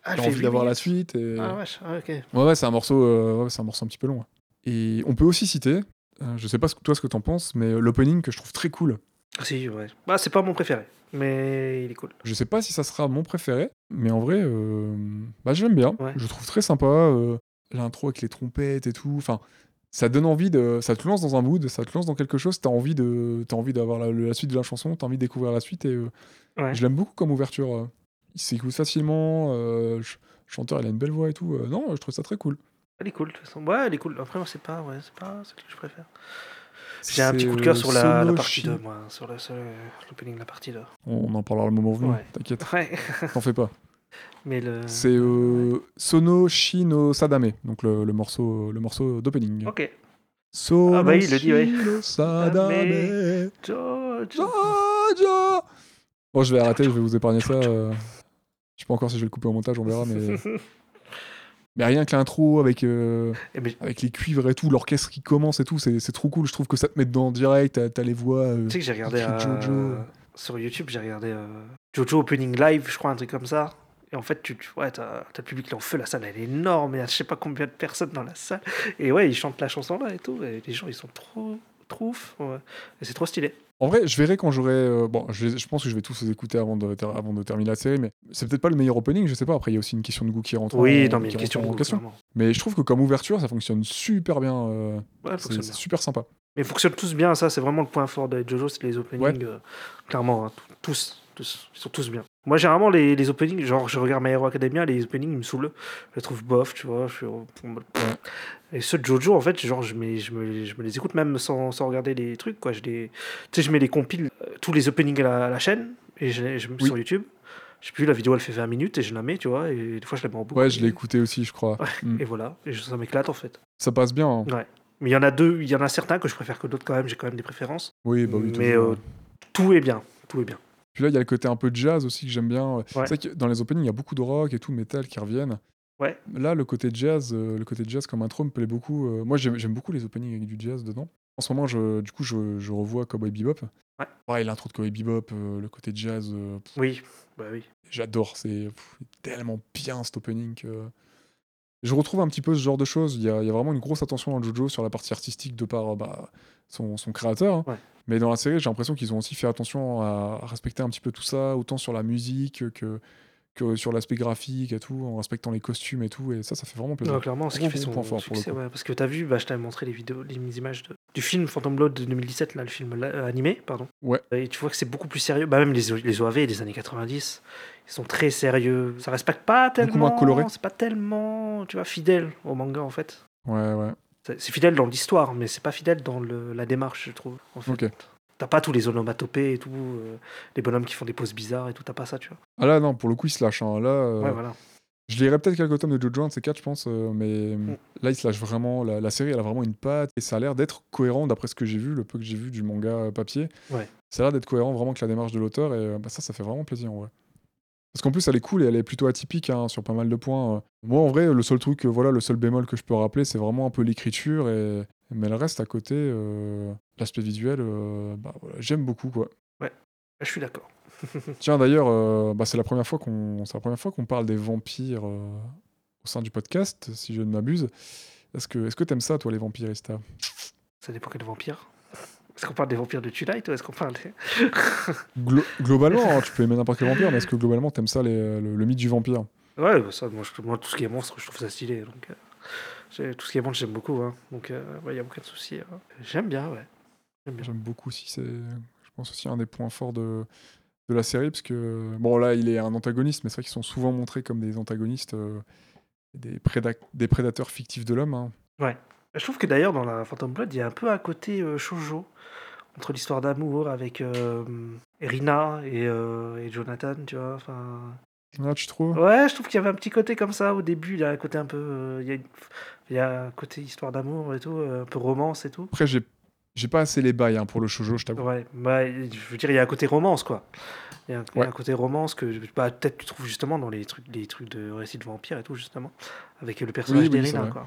Ah, envie d'avoir la suite. Et... Ah, vache, ah, ok. Ouais, ouais, c'est un morceau, euh, un morceau un petit peu long. ouais. Et on peut aussi citer, euh, je sais pas ce toi ce que t'en penses, mais euh, l'opening que je trouve très cool. Ah, Si, ouais. Bah, c'est pas mon préféré, mais il est cool. Je sais pas si ça sera mon préféré, mais en vrai, euh, bah, j'aime bien. Ouais. Je trouve très sympa euh, l'intro avec les trompettes et tout. Enfin, ça donne envie de, ça te lance dans un mood, ça te lance dans quelque chose. T'as envie de, t'as envie d'avoir la, la suite de la chanson, t'as envie de découvrir la suite et euh, Ouais. je l'aime beaucoup comme ouverture. euh. Il s'écoute facilement. euh, le chanteur, il a une belle voix et tout. euh, non, je trouve ça très cool. Elle est cool, de toute façon. Ouais, elle est cool. Après, moi, c'est pas, ouais, c'est pas celle que je préfère. J'ai un petit coup de cœur sur la, partie Shin- 2, moi, sur l'opening de la partie 2. On en parlera le moment venu. Ouais. T'inquiète, Ouais, t'en fais pas. mais le. C'est euh, Sono Shino Sadame, donc le, le morceau, le morceau d'opening. Ok. Sono Ah bah, il le dit, ouais. Shino Sadame. Georgia. Bon, je vais arrêter, je vais vous épargner ça. euh. Je sais pas encore si je vais le couper au montage, on verra, mais, mais rien que l'intro avec, euh, Eh, avec les cuivres et tout, l'orchestre qui commence et tout, c'est c'est trop cool. Je trouve que ça te met dedans en direct, t'as- les voix. euh, Tu sais que j'ai regardé euh, Jojo. sur YouTube, j'ai regardé euh, Jojo Opening Live, je crois, un truc comme ça. Et en fait, tu, tu- ouais, t'as le public qui est en feu, la salle elle est énorme, il y a je sais pas combien de personnes dans la salle. Et ouais, ils chantent la chanson là et tout, et les gens ils sont trop, trop ouf. ouais. Et c'est trop stylé. En vrai, je verrai quand j'aurai. euh, bon, je, pense que je vais tous les écouter avant de, avant de terminer la série, mais c'est peut-être pas le meilleur opening, je sais pas. Après, il y a aussi une question de goût qui rentre Oui, en, non, mais qui une question, en. Mais je trouve que comme ouverture, ça fonctionne super bien. euh, Ouais, c'est super sympa. Mais ils fonctionnent tous bien, ça c'est vraiment le point fort de Jojo, c'est les openings. euh, clairement, hein, tous, tous, ils sont tous bien. Moi, généralement, les, les openings, genre je regarde My Hero Academia, les openings ils me saoulent. Je les trouve bof, tu vois. Je Et ceux de Jojo, en fait, genre je, mets, je, me, je me les écoute même sans, sans regarder les trucs, quoi. Je les, tu sais, je mets les compiles, euh, tous les openings à la, à la chaîne, et je, je mets Oui. sur YouTube. Je sais plus, la vidéo elle fait 20 minutes et je la mets, tu vois, et des fois je la mets en boucle. Ouais, je l'ai écouté aussi, je crois. Mm. Et voilà, et ça m'éclate en fait. Ça passe bien. hein. Ouais. Mais il y en a deux, il y en a certains que je préfère que d'autres quand même, j'ai quand même des préférences. Oui, bah oui. mais euh, tout est bien, tout est bien. Puis là, il y a le côté un peu jazz aussi que j'aime bien. Ouais. C'est vrai que dans les openings, il y a beaucoup de rock et tout, métal qui reviennent. Ouais. Là, le côté jazz, euh, le côté jazz comme intro me plaît beaucoup. euh, moi, j'aime beaucoup les openings avec du jazz dedans. En ce moment, je, du coup, je, je revois Cowboy Bebop. Ouais. L'intro de Cowboy Bebop, euh, le côté jazz, pff, Oui, bah oui. j'adore. C'est tellement bien cet opening que... Je retrouve un petit peu ce genre de choses. Il y a, il y a vraiment une grosse attention dans Jojo sur la partie artistique de par bah, son, son créateur. hein. Ouais. Mais dans la série, j'ai l'impression qu'ils ont aussi fait attention à, respecter un petit peu tout ça, autant sur la musique que, que sur l'aspect graphique et tout, en respectant les costumes et tout. Et ça, ça fait vraiment plaisir. Non, clairement, ce qui fait son point fort pour le succès, ouais, parce que t'as vu, bah, je t'avais montré les vidéos, les images de- du film Phantom Blood de 2017, là, le film là, euh, animé, pardon. Ouais. Et tu vois que c'est beaucoup plus sérieux. Bah, même les, les OAV des années 90, ils sont très sérieux. Ça respecte pas tellement. Beaucoup moins coloré. C'est pas tellement, tu vois, fidèle au manga en fait. Ouais, ouais. C'est fidèle dans l'histoire, mais c'est pas fidèle dans le- la démarche, je trouve. En fait. T'as pas tous les onomatopées et tout, euh, les bonhommes qui font des poses bizarres et tout, t'as pas ça, tu vois. Ah là, non, pour le coup, il se lâche. hein. Là, euh, Ouais, voilà. je lirai peut-être quelques tomes de Jojo, un de ces quatre, je pense. euh, mais Mm. là, il se lâche vraiment. La, la série, elle a vraiment une patte. Et ça a l'air d'être cohérent, d'après ce que j'ai vu, le peu que j'ai vu du manga papier. Ouais. Ça a l'air d'être cohérent vraiment avec la démarche de l'auteur. Et bah, ça, ça fait vraiment plaisir, en vrai. Parce qu'en plus, elle est cool et elle est plutôt atypique hein, sur pas mal de points. euh. Moi, en vrai, le seul truc, euh, voilà, le seul bémol que je peux rappeler, c'est vraiment un peu l'écriture. Et... Mais le reste, à côté, euh, l'aspect visuel, euh, bah, voilà, j'aime beaucoup, quoi. Je suis d'accord. Tiens, d'ailleurs, euh, bah, c'est la première fois qu'on c'est la première fois qu'on parle des vampires au sein du podcast, si je ne m'abuse. Est-ce que est-ce que t'aimes ça, toi, les vampires, Ista Ça dépend quel vampire. Est-ce qu'on parle des vampires de Twilight ou est-ce qu'on parle des... Glo- Globalement, hein, tu peux aimer n'importe quel vampire, mais est-ce que globalement t'aimes ça, les- le, le mythe du vampire? Ouais, bah ça, moi, je- moi, tout ce qui est monstre, je trouve ça stylé. Donc, euh, tout ce qui est monstre, j'aime beaucoup. Hein, donc, il n'y a aucun souci. hein. J'aime bien, ouais. J'aime beaucoup aussi. C'est, je pense aussi un des points forts de, de la série, parce que bon là, il est un antagoniste, mais c'est vrai qu'ils sont souvent montrés comme des antagonistes, euh, des, préda- des prédateurs fictifs de l'homme. hein. Je trouve que d'ailleurs, dans la Phantom Blood, il y a un peu un côté euh, shoujo entre l'histoire d'amour avec euh, Rina et, euh, et Jonathan, tu vois. Enfin, Ah, tu trouves? Ouais, je trouve qu'il y avait un petit côté comme ça au début. Il y a un côté un peu, euh, il y a, une- il y a un côté histoire d'amour et tout, un peu romance et tout. Après, j'ai, j'ai pas assez les bails hein, pour le shoujo, je t'avoue. Ouais, bah, je veux dire, il y a un côté romance, quoi. Il y a un, Ouais. un côté romance que bah, peut-être tu trouves justement dans les trucs, les trucs de récits de vampires et tout, justement, avec le personnage Oui, vrai. quoi.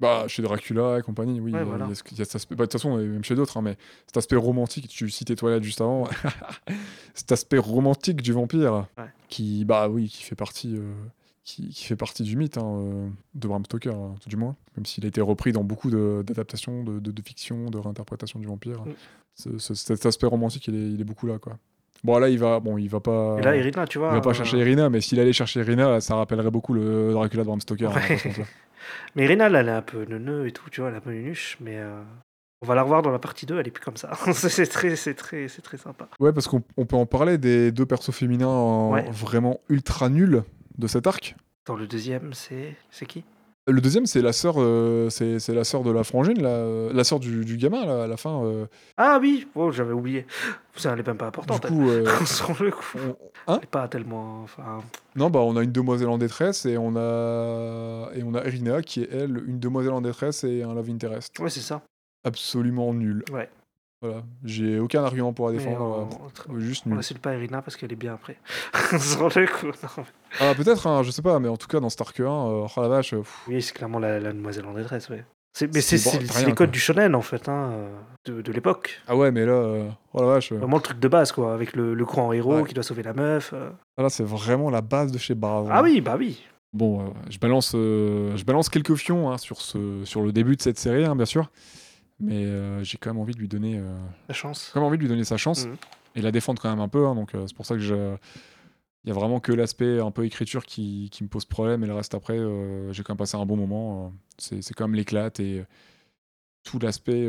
Bah, chez Dracula et compagnie, oui. Ouais, il y a- voilà. il y a ce- il y a cet aspect, bah, de toute façon, même chez d'autres, hein, mais cet aspect romantique, tu citais Toilette juste avant, cet aspect romantique du vampire, Ouais. qui, bah oui, qui fait partie, euh, qui, qui fait partie du mythe hein, euh, de Bram Stoker, hein, tout du moins. Même s'il a été repris dans beaucoup de- d'adaptations, de, de, de fiction, de réinterprétation du vampire. Mm. Ce- ce- cet aspect romantique, il est, il est beaucoup là, quoi. Bon, là, il va, bon, il va pas. Et là, Irina, tu vois. il va pas euh, chercher Irina, mais s'il allait chercher Irina, ça rappellerait beaucoup le Dracula de Bram Stoker. hein, Mais Irina, là, elle est un peu neuneu et tout, tu vois, elle est un peu nunuche, mais euh, on va la revoir dans la partie 2, elle est plus comme ça. c'est très, c'est très, c'est très sympa. Ouais, parce qu'on on peut en parler des deux persos féminins en- Ouais. vraiment ultra nuls de cet arc. Dans le deuxième, c'est c'est qui? Le deuxième, c'est la sœur, euh, c'est c'est la sœur de la frangine, la, la sœur du, du gamin là, à la fin. euh. Ah oui, oh, j'avais oublié. Ça, elle est même pas importante. du coup, euh, elle. Sur le coup, on- hein? Elle est pas tellement. Enfin, Non, bah on a une demoiselle en détresse et on a et on a Irina qui est elle une demoiselle en détresse et un love interest. ouais, c'est ça. Absolument nul. Ouais. Voilà, j'ai aucun argument pour la défendre. on, euh, Juste on pas Irina parce qu'elle est bien après. Sur le coup, non. Ah peut-être, hein, je sais pas, mais en tout cas dans Stark 1, euh, oh la vache. euh, pff, Oui, c'est clairement la, la demoiselle en détresse, ouais. C'est- Mais c'est C'est bon, les codes quoi. du shonen en fait, hein, de, de l'époque. Ah ouais, mais là, euh, oh la vache. Vraiment le truc de base, quoi, avec le, le grand héros Ouais. qui doit sauver la meuf. euh. Là, c'est vraiment la base de chez Brave. Ah oui, bah oui. Bon, je, balance, je balance quelques fions hein, sur, ce, sur le début de cette série, hein, bien sûr. Mais euh, j'ai quand même envie de lui donner, euh, La chance. quand même envie de lui donner sa chance Mhm. et la défendre quand même un peu. hein, donc euh, c'est pour ça que je, il y a vraiment que l'aspect un peu écriture qui, qui me pose problème et le reste après, euh, j'ai quand même passé un bon moment. c'est, c'est quand même l'éclate et tout l'aspect,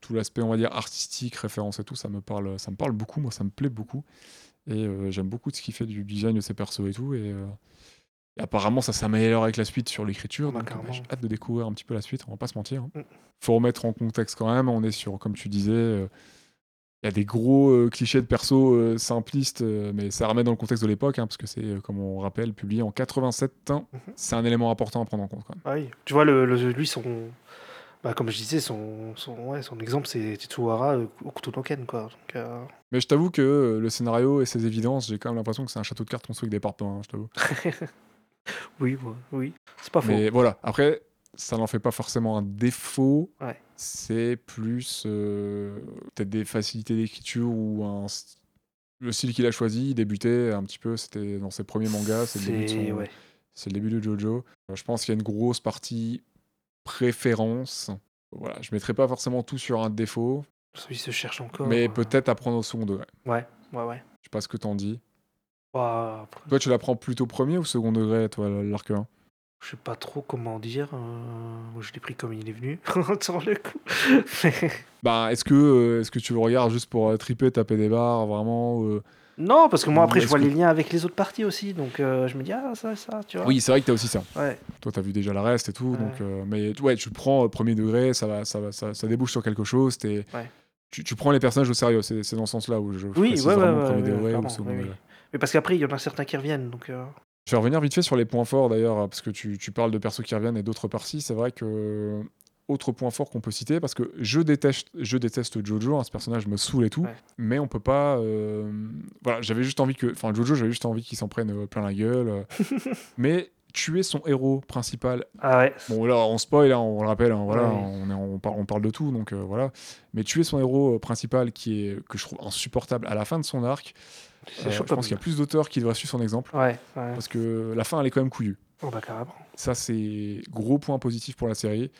tout l'aspect on va dire artistique, référence et tout, ça me parle, ça me parle beaucoup. Moi, ça me plaît beaucoup et j'aime beaucoup ce qu'il fait du design de ses persos et tout et et apparemment, ça s'améliore avec la suite sur l'écriture. Donc, euh, j'ai hâte de découvrir un petit peu la suite, on va pas se mentir. hein. Mm. Faut remettre en contexte quand même. On est sur, comme tu disais, euh, il y a des gros euh, clichés de perso euh, simplistes, mais ça remet dans le contexte de l'époque, hein, parce que c'est, comme on rappelle, publié en 87. hein. Mhm. C'est un élément important à prendre en compte quand même. Ah oui. Tu vois, le, le- lui, son. Bah, comme je disais, son, son, ouais, son exemple, c'est Tetsuhara no Ken, quoi. Donc, euh, Mais je t'avoue que le scénario et ses évidences, j'ai quand même l'impression que c'est un château de cartes construit avec des parpaings, hein, je t'avoue. oui, oui. C'est pas faux. Mais voilà, après, ça n'en fait pas forcément un défaut. Ouais. C'est plus euh, peut-être des facilités d'écriture ou un le style qu'il a choisi. Il débutait un petit peu, c'était dans ses premiers mangas, c'est le, début de C'est. son- Ouais. c'est le début de Jojo. Euh, Je pense qu'il y a une grosse partie préférence. Voilà, je mettrai pas forcément tout sur un défaut, Il se cherche encore. mais euh, peut-être à prendre au second degré. Ouais, ouais, ouais. Je sais pas ce que t'en dis. Bah, Toi, tu la prends plutôt premier ou second degré, toi, l'arc 1 je sais pas trop comment dire. euh, je l'ai pris comme il est venu, sur le coup. Bah, est-ce que, euh, est-ce que tu le regardes juste pour euh, triper, taper des barres, vraiment euh, non, parce que moi, après, je vois que- les liens avec les autres parties aussi. Donc, euh, je me dis, ah, ça, ça, tu vois. Oui, c'est vrai que t'as aussi ça. Ouais. Toi, t'as vu déjà la reste et tout, Ouais. donc. euh, mais ouais, tu le prends euh, premier degré, ça va, ça va, ça, ça débouche sur quelque chose. Ouais. Tu, tu prends les personnages au sérieux. C'est dans ce sens-là où je Oui, ouais, vraiment premier degré ou second oui, degré. Mais parce qu'après, il y en a certains qui reviennent. Donc, euh, Je vais revenir vite fait sur les points forts d'ailleurs, parce que tu, tu parles de persos qui reviennent et d'autres parties. C'est vrai que autre point fort qu'on peut citer, parce que je déteste, je déteste Jojo, hein, ce personnage me saoule et tout, Ouais. mais on peut pas. euh, Voilà, j'avais juste envie que, enfin Jojo, j'avais juste envie qu'il s'en prenne euh, plein la gueule, mais tuer son héros principal Ah ouais. Bon, là, on spoil, hein, on le rappelle, hein, voilà, Ouais. on, est- on, par- on parle de tout, donc euh, voilà. Mais tuer son héros principal, qui est, que je trouve insupportable à la fin de son arc, euh, je pense qu'il y a plus d'auteurs qui devraient suivre son exemple, Ouais, ouais. parce que la fin, elle est quand même couillue. Oh, bah, carrément. Ça, c'est gros point positif pour la série.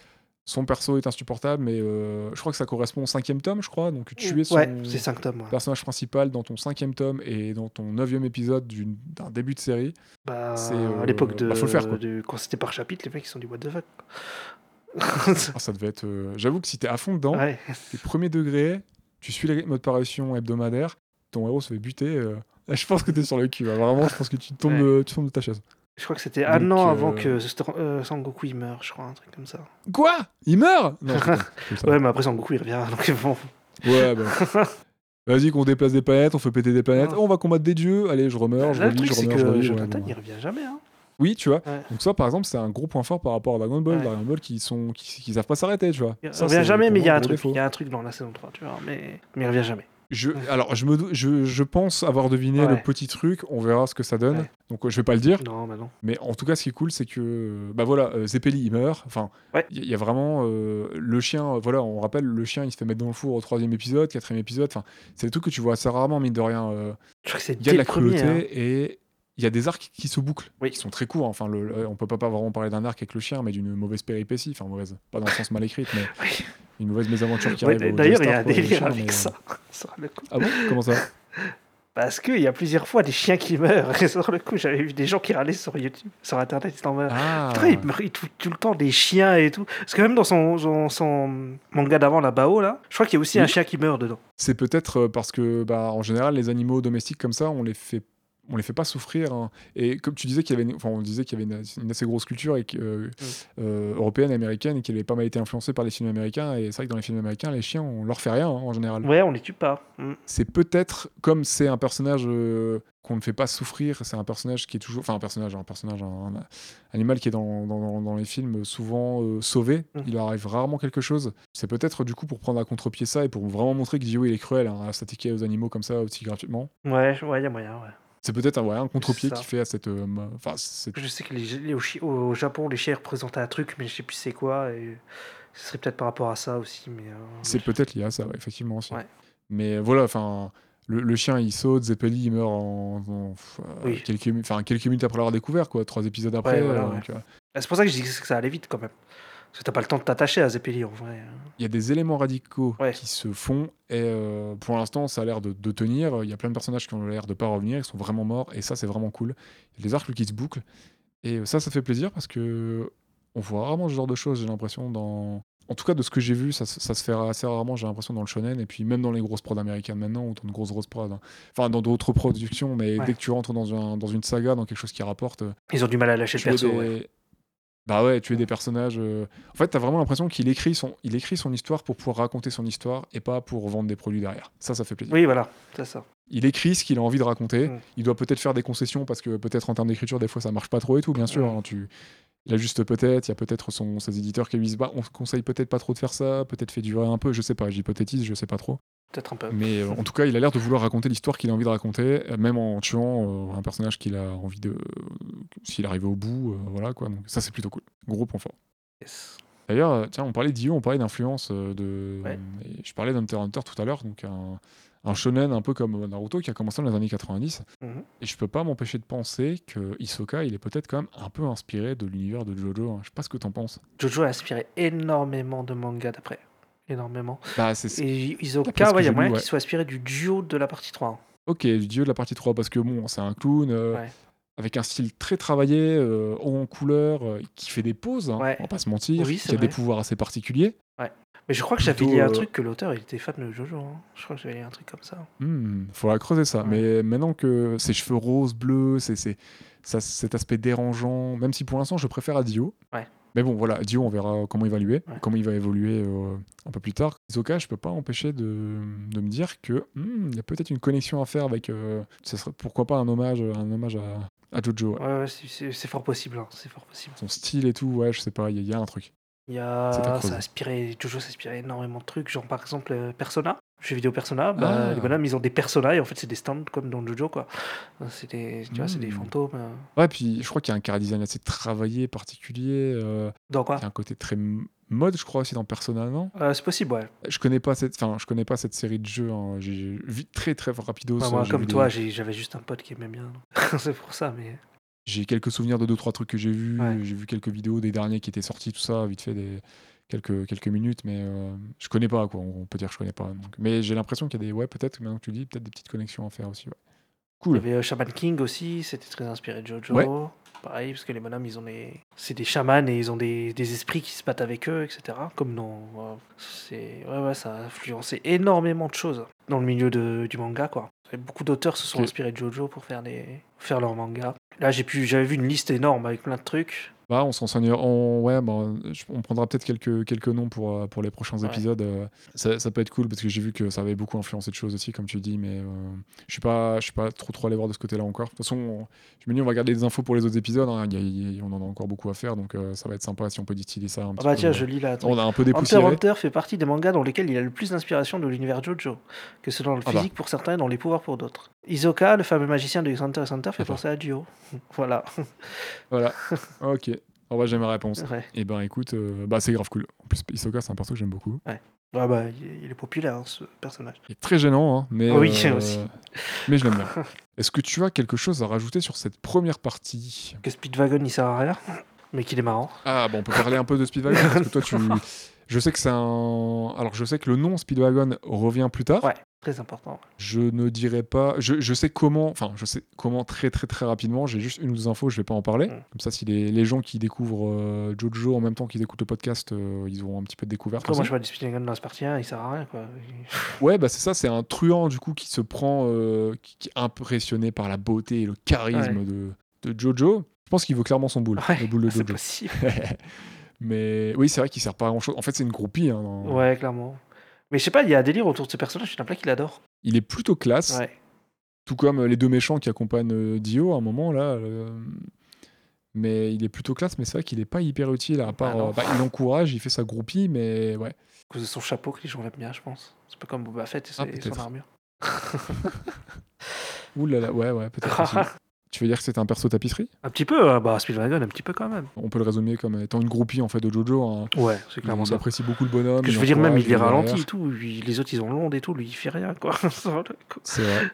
Son perso est insupportable, mais euh, je crois que ça correspond au cinquième tome, je crois. Donc tuer son Ouais, c'est 5 tomes. ouais. personnage principal dans ton cinquième tome et dans ton neuvième épisode d'une- d'un début de série, Bah, euh, à l'époque de, bah, faut le faire, quoi. de- Quand c'était par chapitre, les mecs, ils sont dit, what the fuck. ah, ça devait être. euh, J'avoue que si t'es à fond dedans, ouais. les premiers degrés, tu suis les rythmes de parution hebdomadaires, ton héros se fait buter. euh, là, je pense que t'es sur le cul. hein. Vraiment, je pense que tu tombes, Ouais. de, tu tombes de ta chaise. Je crois que c'était un an euh, avant que euh, Sangoku il meure, je crois, un truc comme ça. Quoi? Il meurt? Non. Ouais, mais après Sangoku il revient, donc bon. Ouais, bah. Vas-y, qu'on déplace des planètes, on fait péter des planètes. Ah. Oh, on va combattre des dieux. Allez, je remeurs, je relis, truc, je c'est remeurs, je que relis. ouais, Jonathan bon. il revient jamais. Hein. Oui, tu vois. Ouais. Donc ça, par exemple, c'est un gros point fort par rapport à Dragon Ball. Ouais. Dragon Ball qui sont, qui, qui savent pas s'arrêter, tu vois. Il Ça, revient jamais, mais il y a un truc. Il y a un truc dans la saison 3, tu vois. Mais, mais il revient jamais. Je, alors, je, me, je, je pense avoir deviné Ouais. le petit truc. On verra ce que ça donne. Ouais. Donc, euh, je vais pas le dire. Non, bah non. Mais en tout cas, ce qui est cool, c'est que, bah voilà, euh, Zeppeli, il meurt. Enfin, il Ouais. y, y a vraiment euh, le chien. euh, Voilà, on rappelle, le chien, il se fait mettre dans le four au troisième épisode, quatrième épisode. Enfin, c'est des trucs que tu vois assez rarement, mine de rien. euh, Je crois que c'est Il y a de la cruauté hein. et il y a des arcs qui se bouclent, Oui. qui sont très courts. Enfin, le- on peut pas, pas vraiment parler d'un arc avec le chien, mais d'une mauvaise péripétie. Enfin, mauvaise, pas dans le sens mal écrite, mais Oui. Une mauvaise mésaventure qui Ouais, arrive. D'ailleurs, il y a un délire avec mais- ça. sur le coup. Ah bon? Comment ça? Parce qu'il y a plusieurs fois des chiens qui meurent. Et sur le coup, j'avais vu des gens qui râlaient sur YouTube, sur Internet. Ils en mode, Ah Putain, il meurt il tue tout le temps des chiens et tout. Parce que même dans son, son, son manga d'avant, la Bao, là, je crois qu'il y a aussi Oui. un chien qui meurt dedans. C'est peut-être euh, parce que, bah, en général, les animaux domestiques comme ça, on les fait, on les fait pas souffrir. hein. Et comme tu disais qu'il y avait, une, enfin, on disait qu'il y avait une, une assez grosse culture et que, euh, euh, européenne, américaine, et qu'elle avait pas mal été influencée par les films américains. Et c'est vrai que dans les films américains, les chiens, on leur fait rien hein, en général. Ouais, on les tue pas. Mm. C'est peut-être comme c'est un personnage euh, qu'on ne fait pas souffrir. C'est un personnage qui est toujours, enfin un personnage, un personnage, un, un animal qui est dans, dans- les films souvent sauvé. Mhm. Il arrive rarement quelque chose. C'est peut-être du coup pour prendre à contre-pied ça et pour vraiment montrer que Dio il est cruel hein, à s'attaquer aux animaux comme ça aussi gratuitement. Ouais, ouais, il y a moyen, ouais. C'est peut-être un, ouais, un contre-pied qui fait à cette, euh, enfin Je sais que les, les- au, Japon, les chiens représentaient un truc, mais je sais plus c'est quoi. Et ce serait peut-être par rapport à ça aussi. Mais, euh, c'est peut-être lié à ça, ouais, effectivement aussi. Ouais. Mais voilà, enfin. Le, le chien il saute, Zeppeli il meurt en, en- euh, Oui. quelques, quelques minutes après l'avoir découvert, quoi, trois épisodes après. voilà, euh, ouais. donc, euh, Ah, C'est pour ça que je dis que ça allait vite quand même. Parce que t'as pas le temps de t'attacher à Zeppeli en vrai. il y a des éléments radicaux Ouais. qui se font et euh, pour l'instant ça a l'air de, de tenir. Il y a plein de personnages qui ont l'air de pas revenir, qui sont vraiment morts et ça c'est vraiment cool. Il y a des arcs qui se bouclent et ça ça fait plaisir parce que on voit rarement ce genre de choses j'ai l'impression dans... En tout cas de ce que j'ai vu ça, se- ça se fait assez rarement j'ai l'impression dans le shonen et puis même dans les grosses prods américaines maintenant ou dans de grosses grosses prods. hein. Enfin dans d'autres productions mais Ouais. dès que tu rentres dans, un- dans une saga, dans quelque chose qui rapporte, Ils ont du mal à lâcher le perso. des... ouais. Bah ouais, tuer des personnages. euh, En fait, t'as vraiment l'impression qu'il écrit son, il écrit son histoire pour pouvoir raconter son histoire et pas pour vendre des produits derrière. Ça, ça fait plaisir. Oui, voilà, c'est ça. Il écrit ce qu'il a envie de raconter. Mm. Il doit peut-être faire des concessions parce que peut-être en termes d'écriture, des fois, ça marche pas trop et tout. Bien sûr, Mm. hein, tu. Il ajuste peut-être. Il y a peut-être son, ses éditeurs qui lui disent bah, on conseille peut-être pas trop de faire ça. Peut-être fait durer un peu. Je sais pas. J'hypothétise. Je sais pas trop. Peut-être un peu. Mais euh, en tout cas, il a l'air de vouloir raconter l'histoire qu'il a envie de raconter, euh, même en tuant euh, un personnage qu'il a envie de. S'il arrive au bout, voilà quoi. Donc ça, c'est plutôt cool. Gros point fort. Yes. D'ailleurs, tiens, on parlait d'Io, on parlait d'influence de. Ouais. je parlais d'Hunter Hunter tout à l'heure, donc un, un shonen un peu comme Naruto qui a commencé dans les années 90. Mhm. Et je peux pas m'empêcher de penser que Hisoka, il est peut-être quand même un peu inspiré de l'univers de Jojo. hein. Je sais pas ce que t'en penses. Jojo a inspiré énormément de mangas d'après. Énormément. Bah, Et D'après ce Isoka, ouais, il y a moyen ouais. qu'il soit inspiré du duo de la partie 3. hein. Ok, du dieu de la partie 3, parce que bon, c'est un clown. euh, Ouais. Avec un style très travaillé, euh, en couleur, euh, qui fait des pauses, hein, on va pas se mentir, Oui, qui a des pouvoirs assez particuliers. Mais je crois que j'avais lu un truc que l'auteur il était fan de Jojo. hein. Je crois que j'avais lu un truc comme ça. Hmm, faudra creuser ça. Mais maintenant que ses cheveux roses, bleus, c'est, cet aspect dérangeant, même si pour l'instant je préfère à Dio. Ouais. Mais bon, voilà, Dio, on verra comment il va évoluer, Ouais. comment il va évoluer euh, un peu plus tard. Isoka, je peux pas empêcher de, de me dire que hmm, il y a peut-être une connexion à faire avec. euh, ce serait pourquoi pas un hommage, un hommage à, à Jojo. ouais. Ouais, c'est- fort possible. hein, C'est fort possible. Son style et tout, ouais, je sais pas, il y, a- il y a un truc. Il y a, ça a inspiré, Jojo s'inspirait énormément de trucs, genre par exemple euh, Persona, jeux vidéo Persona, bah, Ah. les bonhommes ils ont des personas et en fait c'est des stands comme dans Jojo quoi. C'est des, tu vois, c'est des Hmm. fantômes. euh. Ouais, puis je crois qu'il y a un cara design assez travaillé, particulier. euh, Dans quoi il y a un côté très mode, je crois, aussi dans Persona, non? Euh, C'est possible, ouais. Je connais pas cette, enfin, je connais pas cette série de jeux. hein. J'ai vu très très rapidos. Enfin, moi, comme toi, j'avais juste un pote qui aimait bien. c'est pour ça, mais. j'ai quelques souvenirs de deux trois trucs que j'ai vus. Ouais. J'ai vu quelques vidéos des derniers qui étaient sortis, tout ça, vite fait des quelques quelques minutes, mais euh, je connais pas quoi. On peut dire que je connais pas. donc. Mais j'ai l'impression qu'il y a des, ouais, peut-être maintenant que tu le dis, peut-être des petites connexions à faire aussi. ouais. Il Cool. y avait euh, Shaman King aussi, c'était très inspiré de Jojo. Ouais. Pareil, parce que les bonhommes, ils ont des. C'est des chamans et ils ont des, des esprits qui se battent avec eux, etc. Comme dans. euh, C'est. Ouais, ouais, ça a influencé énormément de choses dans le milieu de, du manga, quoi. Et beaucoup d'auteurs se sont inspirés de Jojo pour faire, des... faire leur manga. Là, j'ai pu... j'avais vu une liste énorme avec plein de trucs. Bah, on. On, ouais, bah, on prendra peut-être quelques, quelques noms pour, euh, pour les prochains Ouais. épisodes. euh, Ça, ça peut être cool parce que j'ai vu que ça avait beaucoup influencé de choses aussi, comme tu dis, mais euh, je suis pas, je suis pas trop trop allé voir de ce côté-là encore. De toute façon, on- je me dis on va garder des infos pour les autres épisodes. hein, y a- on en a encore beaucoup à faire, donc euh, ça va être sympa si on peut distiller ça. Un Ah petit bah peu. tiens, je lis là. On a un peu Hunter dépoussiéré. Hunter fait partie des mangas dans lesquels il a le plus d'inspiration de l'univers Jojo, que ce soit dans le Ah bah. physique pour certains et dans les pouvoirs pour d'autres. Isoka, le fameux magicien de Hunter x Hunter, fait penser à Dio. voilà. Voilà. ok. On va j'ai ma réponse. Ouais. Et ben écoute, euh, bah c'est grave cool. En plus, Hisoka, c'est un perso que j'aime beaucoup. Ouais. Ah bah, il est, il est populaire, hein, ce personnage. Il est très gênant, hein, mais, Oui, euh, aussi. mais je l'aime bien. Est-ce que tu as quelque chose à rajouter sur cette première partie? Que Speedwagon, il sert à rien, mais qu'il est marrant. Ah, bon, on peut parler un peu de Speedwagon parce que toi, tu. Je sais que c'est un. Alors, je sais que le nom Speedwagon revient plus tard. Ouais. Très important. Je ne dirais pas. Je, je sais comment. Enfin, je sais comment très très très rapidement. J'ai juste une ou deux infos. Je vais pas en parler. Mm. Comme ça, si les, les gens qui découvrent euh, Jojo en même temps qu'ils écoutent le podcast, euh, ils auront un petit peu de découverte. Aussi. je vois Speedwagon dans ce partie 1, il sert à rien, quoi. Ouais, bah c'est ça. C'est un truand du coup qui se prend, euh, qui, qui est impressionné par la beauté et le charisme de, de Jojo. Je pense qu'il veut clairement son boule, Ouais, le boule de c'est Jojo. possible. Mais oui, c'est vrai qu'il sert pas à grand chose. En fait, c'est une groupie. hein, dans- Ouais, clairement. Mais je sais pas, il y a un délire autour de ce personnage, il y en a plein qui. Il est plutôt classe. Ouais. Tout comme euh, les deux méchants qui accompagnent euh, Dio à un moment là. euh, Mais il est plutôt classe, mais c'est vrai qu'il est pas hyper utile à part. Euh, bah, il encourage, il fait sa groupie, mais ouais. À cause de son chapeau que les gens l'aiment bien, je pense. C'est pas comme Boba Fett et Ah, peut-être. son armure. Ouh là là, ouais, ouais, peut-être. tu veux dire que c'est un perso tapisserie? Un petit peu, hein, bah Speedwagon, un petit peu quand même. On peut le résumer comme étant une groupie en fait de Jojo. hein. Ouais, c'est clairement il ça. apprécie beaucoup le bonhomme. Que je veux dire, même il les est ralentit derrière. et tout. lui- les autres, ils ont l'onde et tout. Lui, il fait rien, quoi. C'est vrai.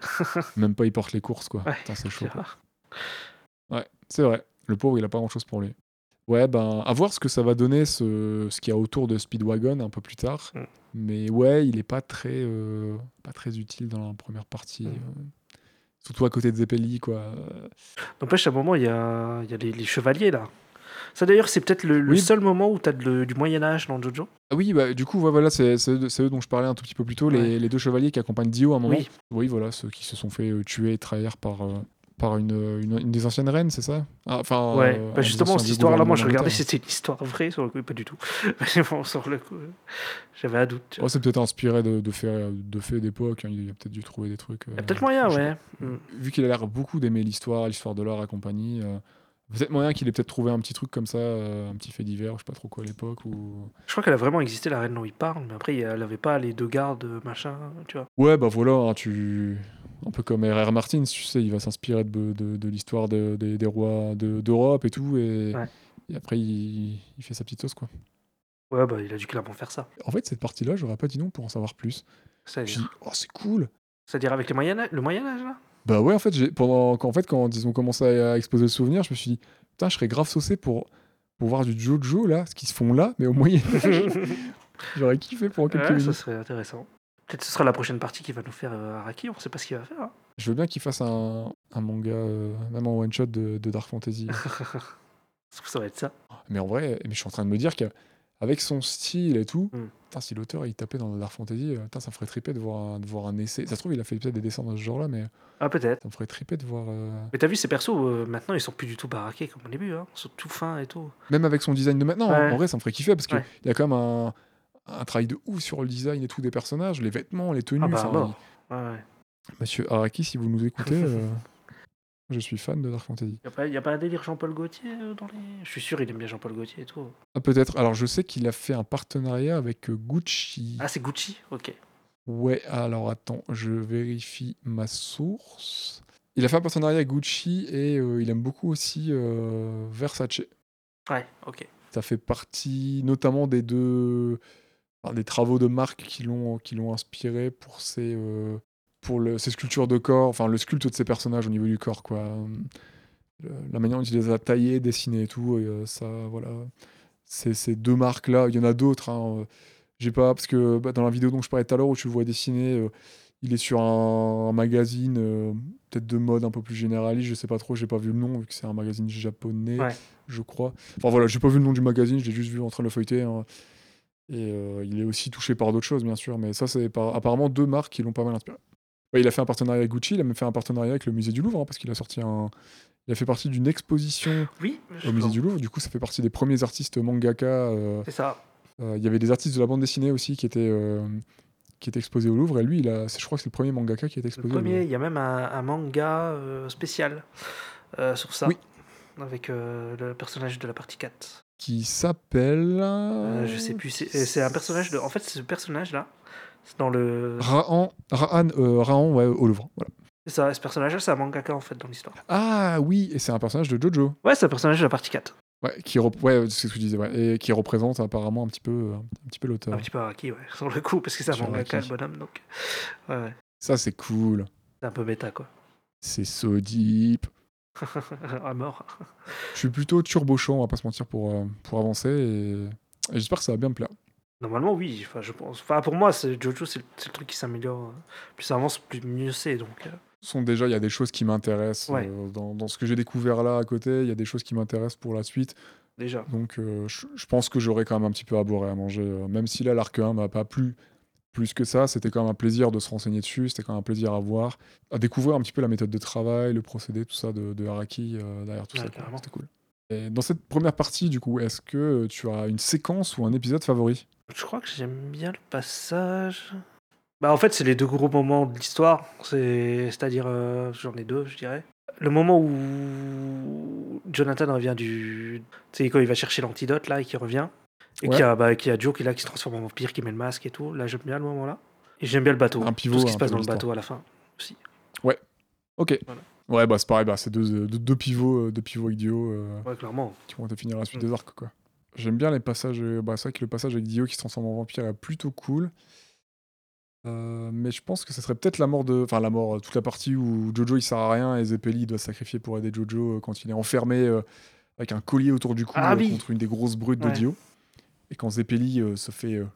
Même pas il porte les courses quoi. Ouais, c'est chaud. Quoi. Ouais, c'est vrai. Le pauvre, il a pas grand chose pour lui. Ouais, ben, à voir ce que ça va donner, ce, ce qu'il y a autour de Speedwagon un peu plus tard. Mm. Mais ouais, il est pas très, euh, pas très utile dans la première partie. Mm. euh. Surtout à côté de Zeppeli, quoi. N'empêche, à un moment, il y a, il y a les, les chevaliers, là. Ça, d'ailleurs, c'est peut-être le, le Oui. seul moment où tu as du Moyen-Âge dans Jojo? Ah oui, bah, du coup, ouais, voilà, c'est c'est eux, dont je parlais un tout petit peu plus tôt, Ouais. les deux chevaliers qui accompagnent Dio à un moment. Oui. Oui, voilà, ceux qui se sont fait euh, tuer et trahir par, euh, par une, une, une des anciennes reines, c'est ça? Ah, Enfin, Ouais, euh, bah justement, cette histoire-là, moi, je regardais, militaire. c'était une histoire vraie, sur le coup, pas du tout. Mais bon, sur le coup, euh, j'avais un doute. Ouais, c'est peut-être inspiré de, de faits de d'époque. hein, Il a peut-être dû trouver des trucs. Il y a euh, peut-être moyen, ouais. Mm. Vu qu'il a l'air beaucoup d'aimer l'histoire, l'histoire de l'art et compagnie, euh, peut-être moyen qu'il ait peut-être trouvé un petit truc comme ça, euh, un petit fait divers, je sais pas trop quoi à l'époque. Ou... Je crois qu'elle a vraiment existé, la reine dont il parle, mais après, elle avait pas les deux gardes, machin, tu vois. Ouais, bah voilà, hein, tu... un peu comme R.R. Martin, tu sais, il va s'inspirer de, de, de l'histoire de- des- rois de- d'Europe et tout, et, Ouais. et après il, il fait sa petite sauce, quoi. Ouais, bah, il a dû clairement faire ça. En fait, cette partie-là, j'aurais pas dit non pour en savoir plus. C'est-à-dire, oh, c'est cool! c'est-à-dire avec les Moyen le Moyen-Âge, là? Bah ouais, en fait, pendant quand, en fait, quand ils ont commencé à exposer le souvenir, je me suis dit, putain, je serais grave saucé pour, pour voir du Jojo, là, ce qu'ils se font là, mais au Moyen Âge. J'aurais kiffé pour quelques Ouais, ça minutes. serait intéressant. Peut-être ce sera la prochaine partie qui va nous faire euh, Araki, on sait pas ce qu'il va faire. hein. Je veux bien qu'ils fassent un, un manga, euh, même en one-shot de, de Dark Fantasy. ça va être ça. mais en vrai, mais je suis en train de me dire qu'avec son style et tout, Mm. si l'auteur il tapait dans Dark Fantasy, euh, ça me ferait triper de voir un, de voir un essai. Ça se trouve, il a fait peut-être des dessins dans ce genre-là, mais Ah, peut-être. ça me ferait triper de voir. euh, Mais t'as vu, ces persos, euh, maintenant, ils sont plus du tout baraqués comme au début, hein. Ils sont tout fins et tout. Même avec son design de maintenant, hein, en vrai, ça me ferait kiffer parce qu'il Ouais. y a quand même un, un travail de ouf sur le design et tout des personnages, les vêtements, les tenues. Ah bah, enfin, mort. Ouais, ouais. il- Monsieur Araki, si vous nous écoutez, euh, je suis fan de Dark Fantasy. Y a pas, y a pas un délire Jean-Paul Gaultier euh, dans les. Je suis sûr, il aime bien Jean-Paul Gaultier et tout. Ah, peut-être. Alors, je sais qu'il a fait un partenariat avec euh, Gucci. Ah, c'est Gucci Ok. Ouais, alors attends, je vérifie ma source. Il a fait un partenariat avec Gucci et euh, il aime beaucoup aussi euh, Versace. Ouais, ok. Ça fait partie notamment des deux enfin, des travaux de marque qui l'ont qui l'ont inspiré pour ses euh, pour le, ses sculptures de corps, enfin le sculpte de ses personnages au niveau du corps quoi. Le- la manière dont il les a taillés, dessinés et tout, et, euh, ça voilà. C'est ces deux marques là, il y en a d'autres. hein, euh, J'ai pas parce que bah, dans la vidéo dont je parlais tout à l'heure où tu le vois dessiner, euh, il est sur un, un magazine euh, peut-être de mode un peu plus généraliste, je sais pas trop, j'ai pas vu le nom vu que c'est un magazine japonais, Ouais. je crois. Enfin voilà, j'ai pas vu le nom du magazine, je l'ai juste vu en train de le feuilleter. hein. Et euh, il est aussi touché par d'autres choses, bien sûr, mais ça, c'est par- apparemment deux marques qui l'ont pas mal inspiré. Ouais, il a fait un partenariat avec Gucci, il a même fait un partenariat avec le musée du Louvre, hein, parce qu'il a sorti un. Il a fait partie d'une exposition Oui, au musée du Louvre, du coup, ça fait partie des premiers artistes mangaka. euh, C'est ça. euh, Il y avait des artistes de la bande dessinée aussi qui étaient, qui étaient exposés au Louvre, et lui, il a, c'est- je crois que c'est le premier mangaka qui est Le exposé au premier, Louvre. il y a même un, un manga spécial sur ça. Oui. Avec le personnage de la partie 4. Qui s'appelle. Euh, je sais plus. C'est un personnage de. En fait, ce personnage-là, c'est dans le. Rahan, Rahan, euh, Rahan, ouais, au Louvre. Voilà. C'est ça, ce personnage-là, c'est un mangaka en fait dans l'histoire. Ah oui, et c'est un personnage de Jojo. Ouais, c'est un personnage de la partie 4. Ouais, qui rep- ouais, c'est ce que je disais, ouais, et qui représente apparemment un petit peu, un petit peu l'auteur. Un petit peu Araki, ouais, sur le coup, parce que c'est un mangaka, le bonhomme, donc. Ouais, ouais. Ça, c'est cool. C'est un peu méta, quoi. C'est so deep. à mort. Je suis plutôt turbo chaud, on va pas se mentir, pour, euh, pour avancer, et, et j'espère que ça va bien me plaire. Normalement, oui. Enfin, je pense. Enfin, pour moi, c'est- Jojo, c'est le, truc qui s'améliore. euh, Plus ça avance, plus mieux c'est. Donc, euh, sont déjà, il y a des choses qui m'intéressent Ouais. euh, dans, dans ce que j'ai découvert là à côté. Il y a des choses qui m'intéressent pour la suite. déjà. Donc, je, je pense que j'aurai quand même un petit peu à boire et à manger. même si là, l'arc 1 m'a pas plu plus que ça, c'était quand même un plaisir de se renseigner dessus. C'était quand même un plaisir à voir, à découvrir un petit peu la méthode de travail, le procédé, tout ça de, de Araki euh, derrière tout Ouais, ça. C'était cool. Et dans cette première partie, du coup, est-ce que tu as une séquence ou un épisode favori? Je crois que j'aime bien le passage. Bah, en fait, c'est les deux gros moments de l'histoire. C'est- C'est-à-dire, euh, j'en ai deux, je dirais. Le moment où Jonathan revient du. Tu sais, quand il va chercher l'antidote, là, et qu'il revient. Et Ouais. qu'il y, a, bah, qu'il y a Joe qui, est là, qui se transforme en vampire, qui met le masque et tout. Là, j'aime bien le moment-là. Et j'aime bien le bateau. Un pivot, tout ce qui un se passe dans le bateau à la fin. Aussi. Ok. Voilà. Ouais, bah c'est pareil, bah, c'est deux, deux, deux pivots, euh, deux pivots avec Dio. euh, Ouais, clairement. qui vont définir la suite Mm. des arcs quoi. J'aime bien les passages, euh, bah, c'est vrai que le passage avec Dio qui se transforme en vampire est plutôt cool. Euh, mais je pense que ce serait peut-être la mort de. Enfin, la mort, euh, toute la partie où Jojo il sert à rien et Zeppeli doit se sacrifier pour aider Jojo euh, quand il est enfermé euh, avec un collier autour du cou Ah euh, oui. contre une des grosses brutes de Ouais. Dio. Et quand Zeppeli euh, se fait euh,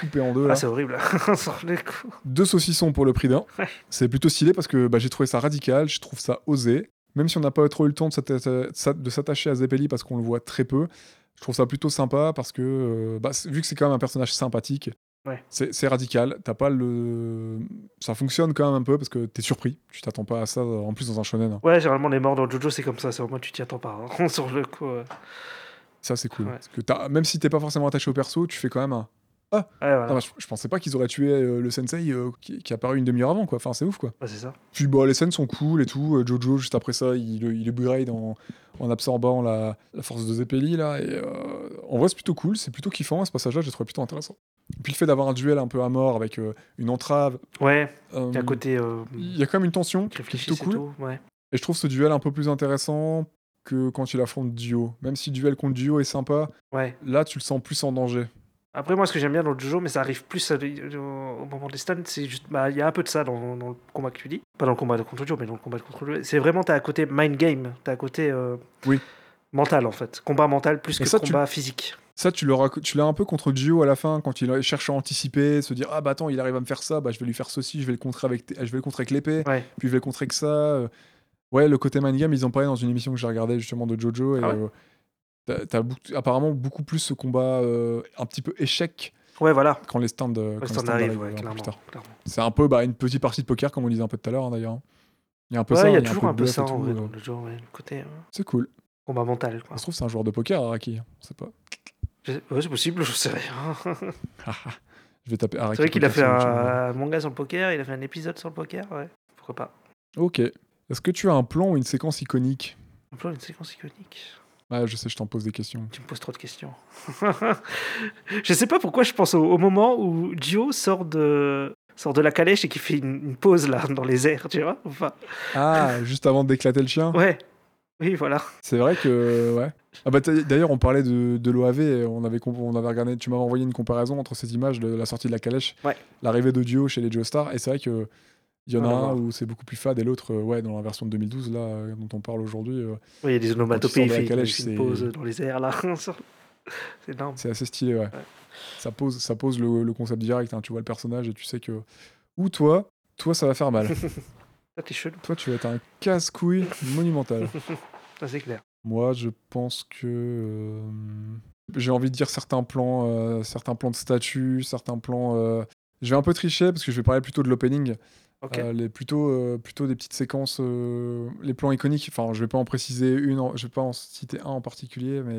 couper en deux, là. Ah, c'est horrible. Sur les coups. deux saucissons pour le prix d'un. Ouais. C'est plutôt stylé parce que bah, j'ai trouvé ça radical, je trouve ça osé. Même si on n'a pas trop eu le temps de s'atta- de s'attacher à Zeppeli parce qu'on le voit très peu, je trouve ça plutôt sympa parce que, euh, bah, vu que c'est quand même un personnage sympathique, Ouais. c'est c'est radical. T'as pas le... Ça fonctionne quand même un peu parce que t'es surpris. Tu t'attends pas à ça, en plus dans un shonen. hein. Ouais, généralement, les morts dans Jojo, c'est comme ça. C'est vraiment, tu t'y attends pas. hein. Sur le coup. Ça, c'est cool. Ouais. Parce que t'as- même si t'es pas forcément attaché au perso, tu fais quand même un. Ouais, voilà. Ah, bah, je, je pensais pas qu'ils auraient tué euh, le sensei euh, qui, qui est apparu une demi-heure avant, quoi. Enfin, c'est ouf, quoi. Ouais, c'est ça. Puis bah, les scènes sont cool et tout. Euh, Jojo, juste après ça, il, il upgrade en, en absorbant la, la force de Zeppeli. Là, et, euh, en vrai, c'est plutôt cool. C'est plutôt kiffant. Ce passage-là, j'ai trouvé plutôt intéressant. Et puis le fait d'avoir un duel un peu à mort avec une entrave. Ouais, il y a un côté. Il y a quand même une tension qui est plutôt cool. tout. Ouais. Et je trouve ce duel un peu plus intéressant que quand il affronte Dio. Même si le duel contre Dio est sympa, ouais. là, tu le sens plus en danger. Après, moi, ce que j'aime bien dans Jojo, mais ça arrive plus à- au, au moment des stuns, c'est juste. bah, Il y a un peu de ça dans, dans le combat que tu dis. Pas dans le combat contre Joe, mais dans le combat contre Joe. C'est vraiment, t'as à côté mind game. T'as à côté. euh, Oui. Mental, en fait. Combat mental plus Et que ça, tu- combat physique. Ça, tu tu l'as un peu contre Dio à la fin, quand il cherche à anticiper, se dire Ah bah attends, il arrive à me faire ça, bah je vais lui faire ceci, je vais le contrer avec, je vais le contrer avec l'épée, Ouais. puis je vais le contrer avec ça. Ouais, le côté mind game, ils en parlaient dans une émission que j'ai regardée justement de Jojo. Et Ah ouais euh, beaucoup- apparemment beaucoup plus ce combat euh, un petit peu échec Ouais, voilà. quand les stands, euh, Ouais, quand les stands arrive, arrivent, ouais. C'est un peu bah, une petite partie de poker, comme on disait un peu tout à l'heure hein, d'ailleurs. hein. Il y a un peu Ouais, ça, il y a toujours peu un peu ça en vrai dans le genre, ouais, le côté euh, C'est cool. combat mental. Quoi. Ça se trouve, c'est un joueur de poker, Araki. hein. On sait pas. Ouais, c'est possible, je sais rien. je vais taper Araki. c'est vrai qu'il a fait un, un manga sur le poker, il a fait un épisode sur le poker, ouais. Pourquoi pas. Ok. Est-ce que tu as un plan ou une séquence iconique Un plan, une séquence iconique. Ouais, je sais, je t'en pose des questions. Tu me poses trop de questions. je sais pas pourquoi je pense au, au moment où Gio sort de, sort de la calèche et qui fait une, une pause là dans les airs, tu vois. Enfin, Ah, juste avant d'éclater le chien ouais. Oui, voilà. C'est vrai que. Ouais. Ah bah, D'ailleurs, on parlait de, de l'OAV, et on avait, on avait regardé, tu m'avais envoyé une comparaison entre ces images de la sortie de la calèche, Ouais. l'arrivée de Dio chez les Joestar, et c'est vrai que. Il y en a un où c'est beaucoup plus fade et l'autre, euh, ouais, dans la version de 2012, là, euh, dont on parle aujourd'hui, euh, Oui, il y a des onomatopées, une c'est- pause dans les airs là. c'est énorme. c'est assez stylé, ouais. Ça pose, ça pose le, le concept direct, hein, tu vois le personnage et tu sais que. Ou toi, toi, ça va faire mal. Ça, t'es chelou. toi, tu vas être un casse-couille monumental. Ça, c'est clair. Moi, je pense que euh, j'ai envie de dire certains plans, euh, certains plans de statut, certains plans. euh, Je vais un peu tricher parce que je vais parler plutôt de l'opening, Euh, les plutôt euh, plutôt des petites séquences, euh, les plans iconiques. Enfin, je vais pas en préciser une, en- je vais pas en citer un en particulier, mais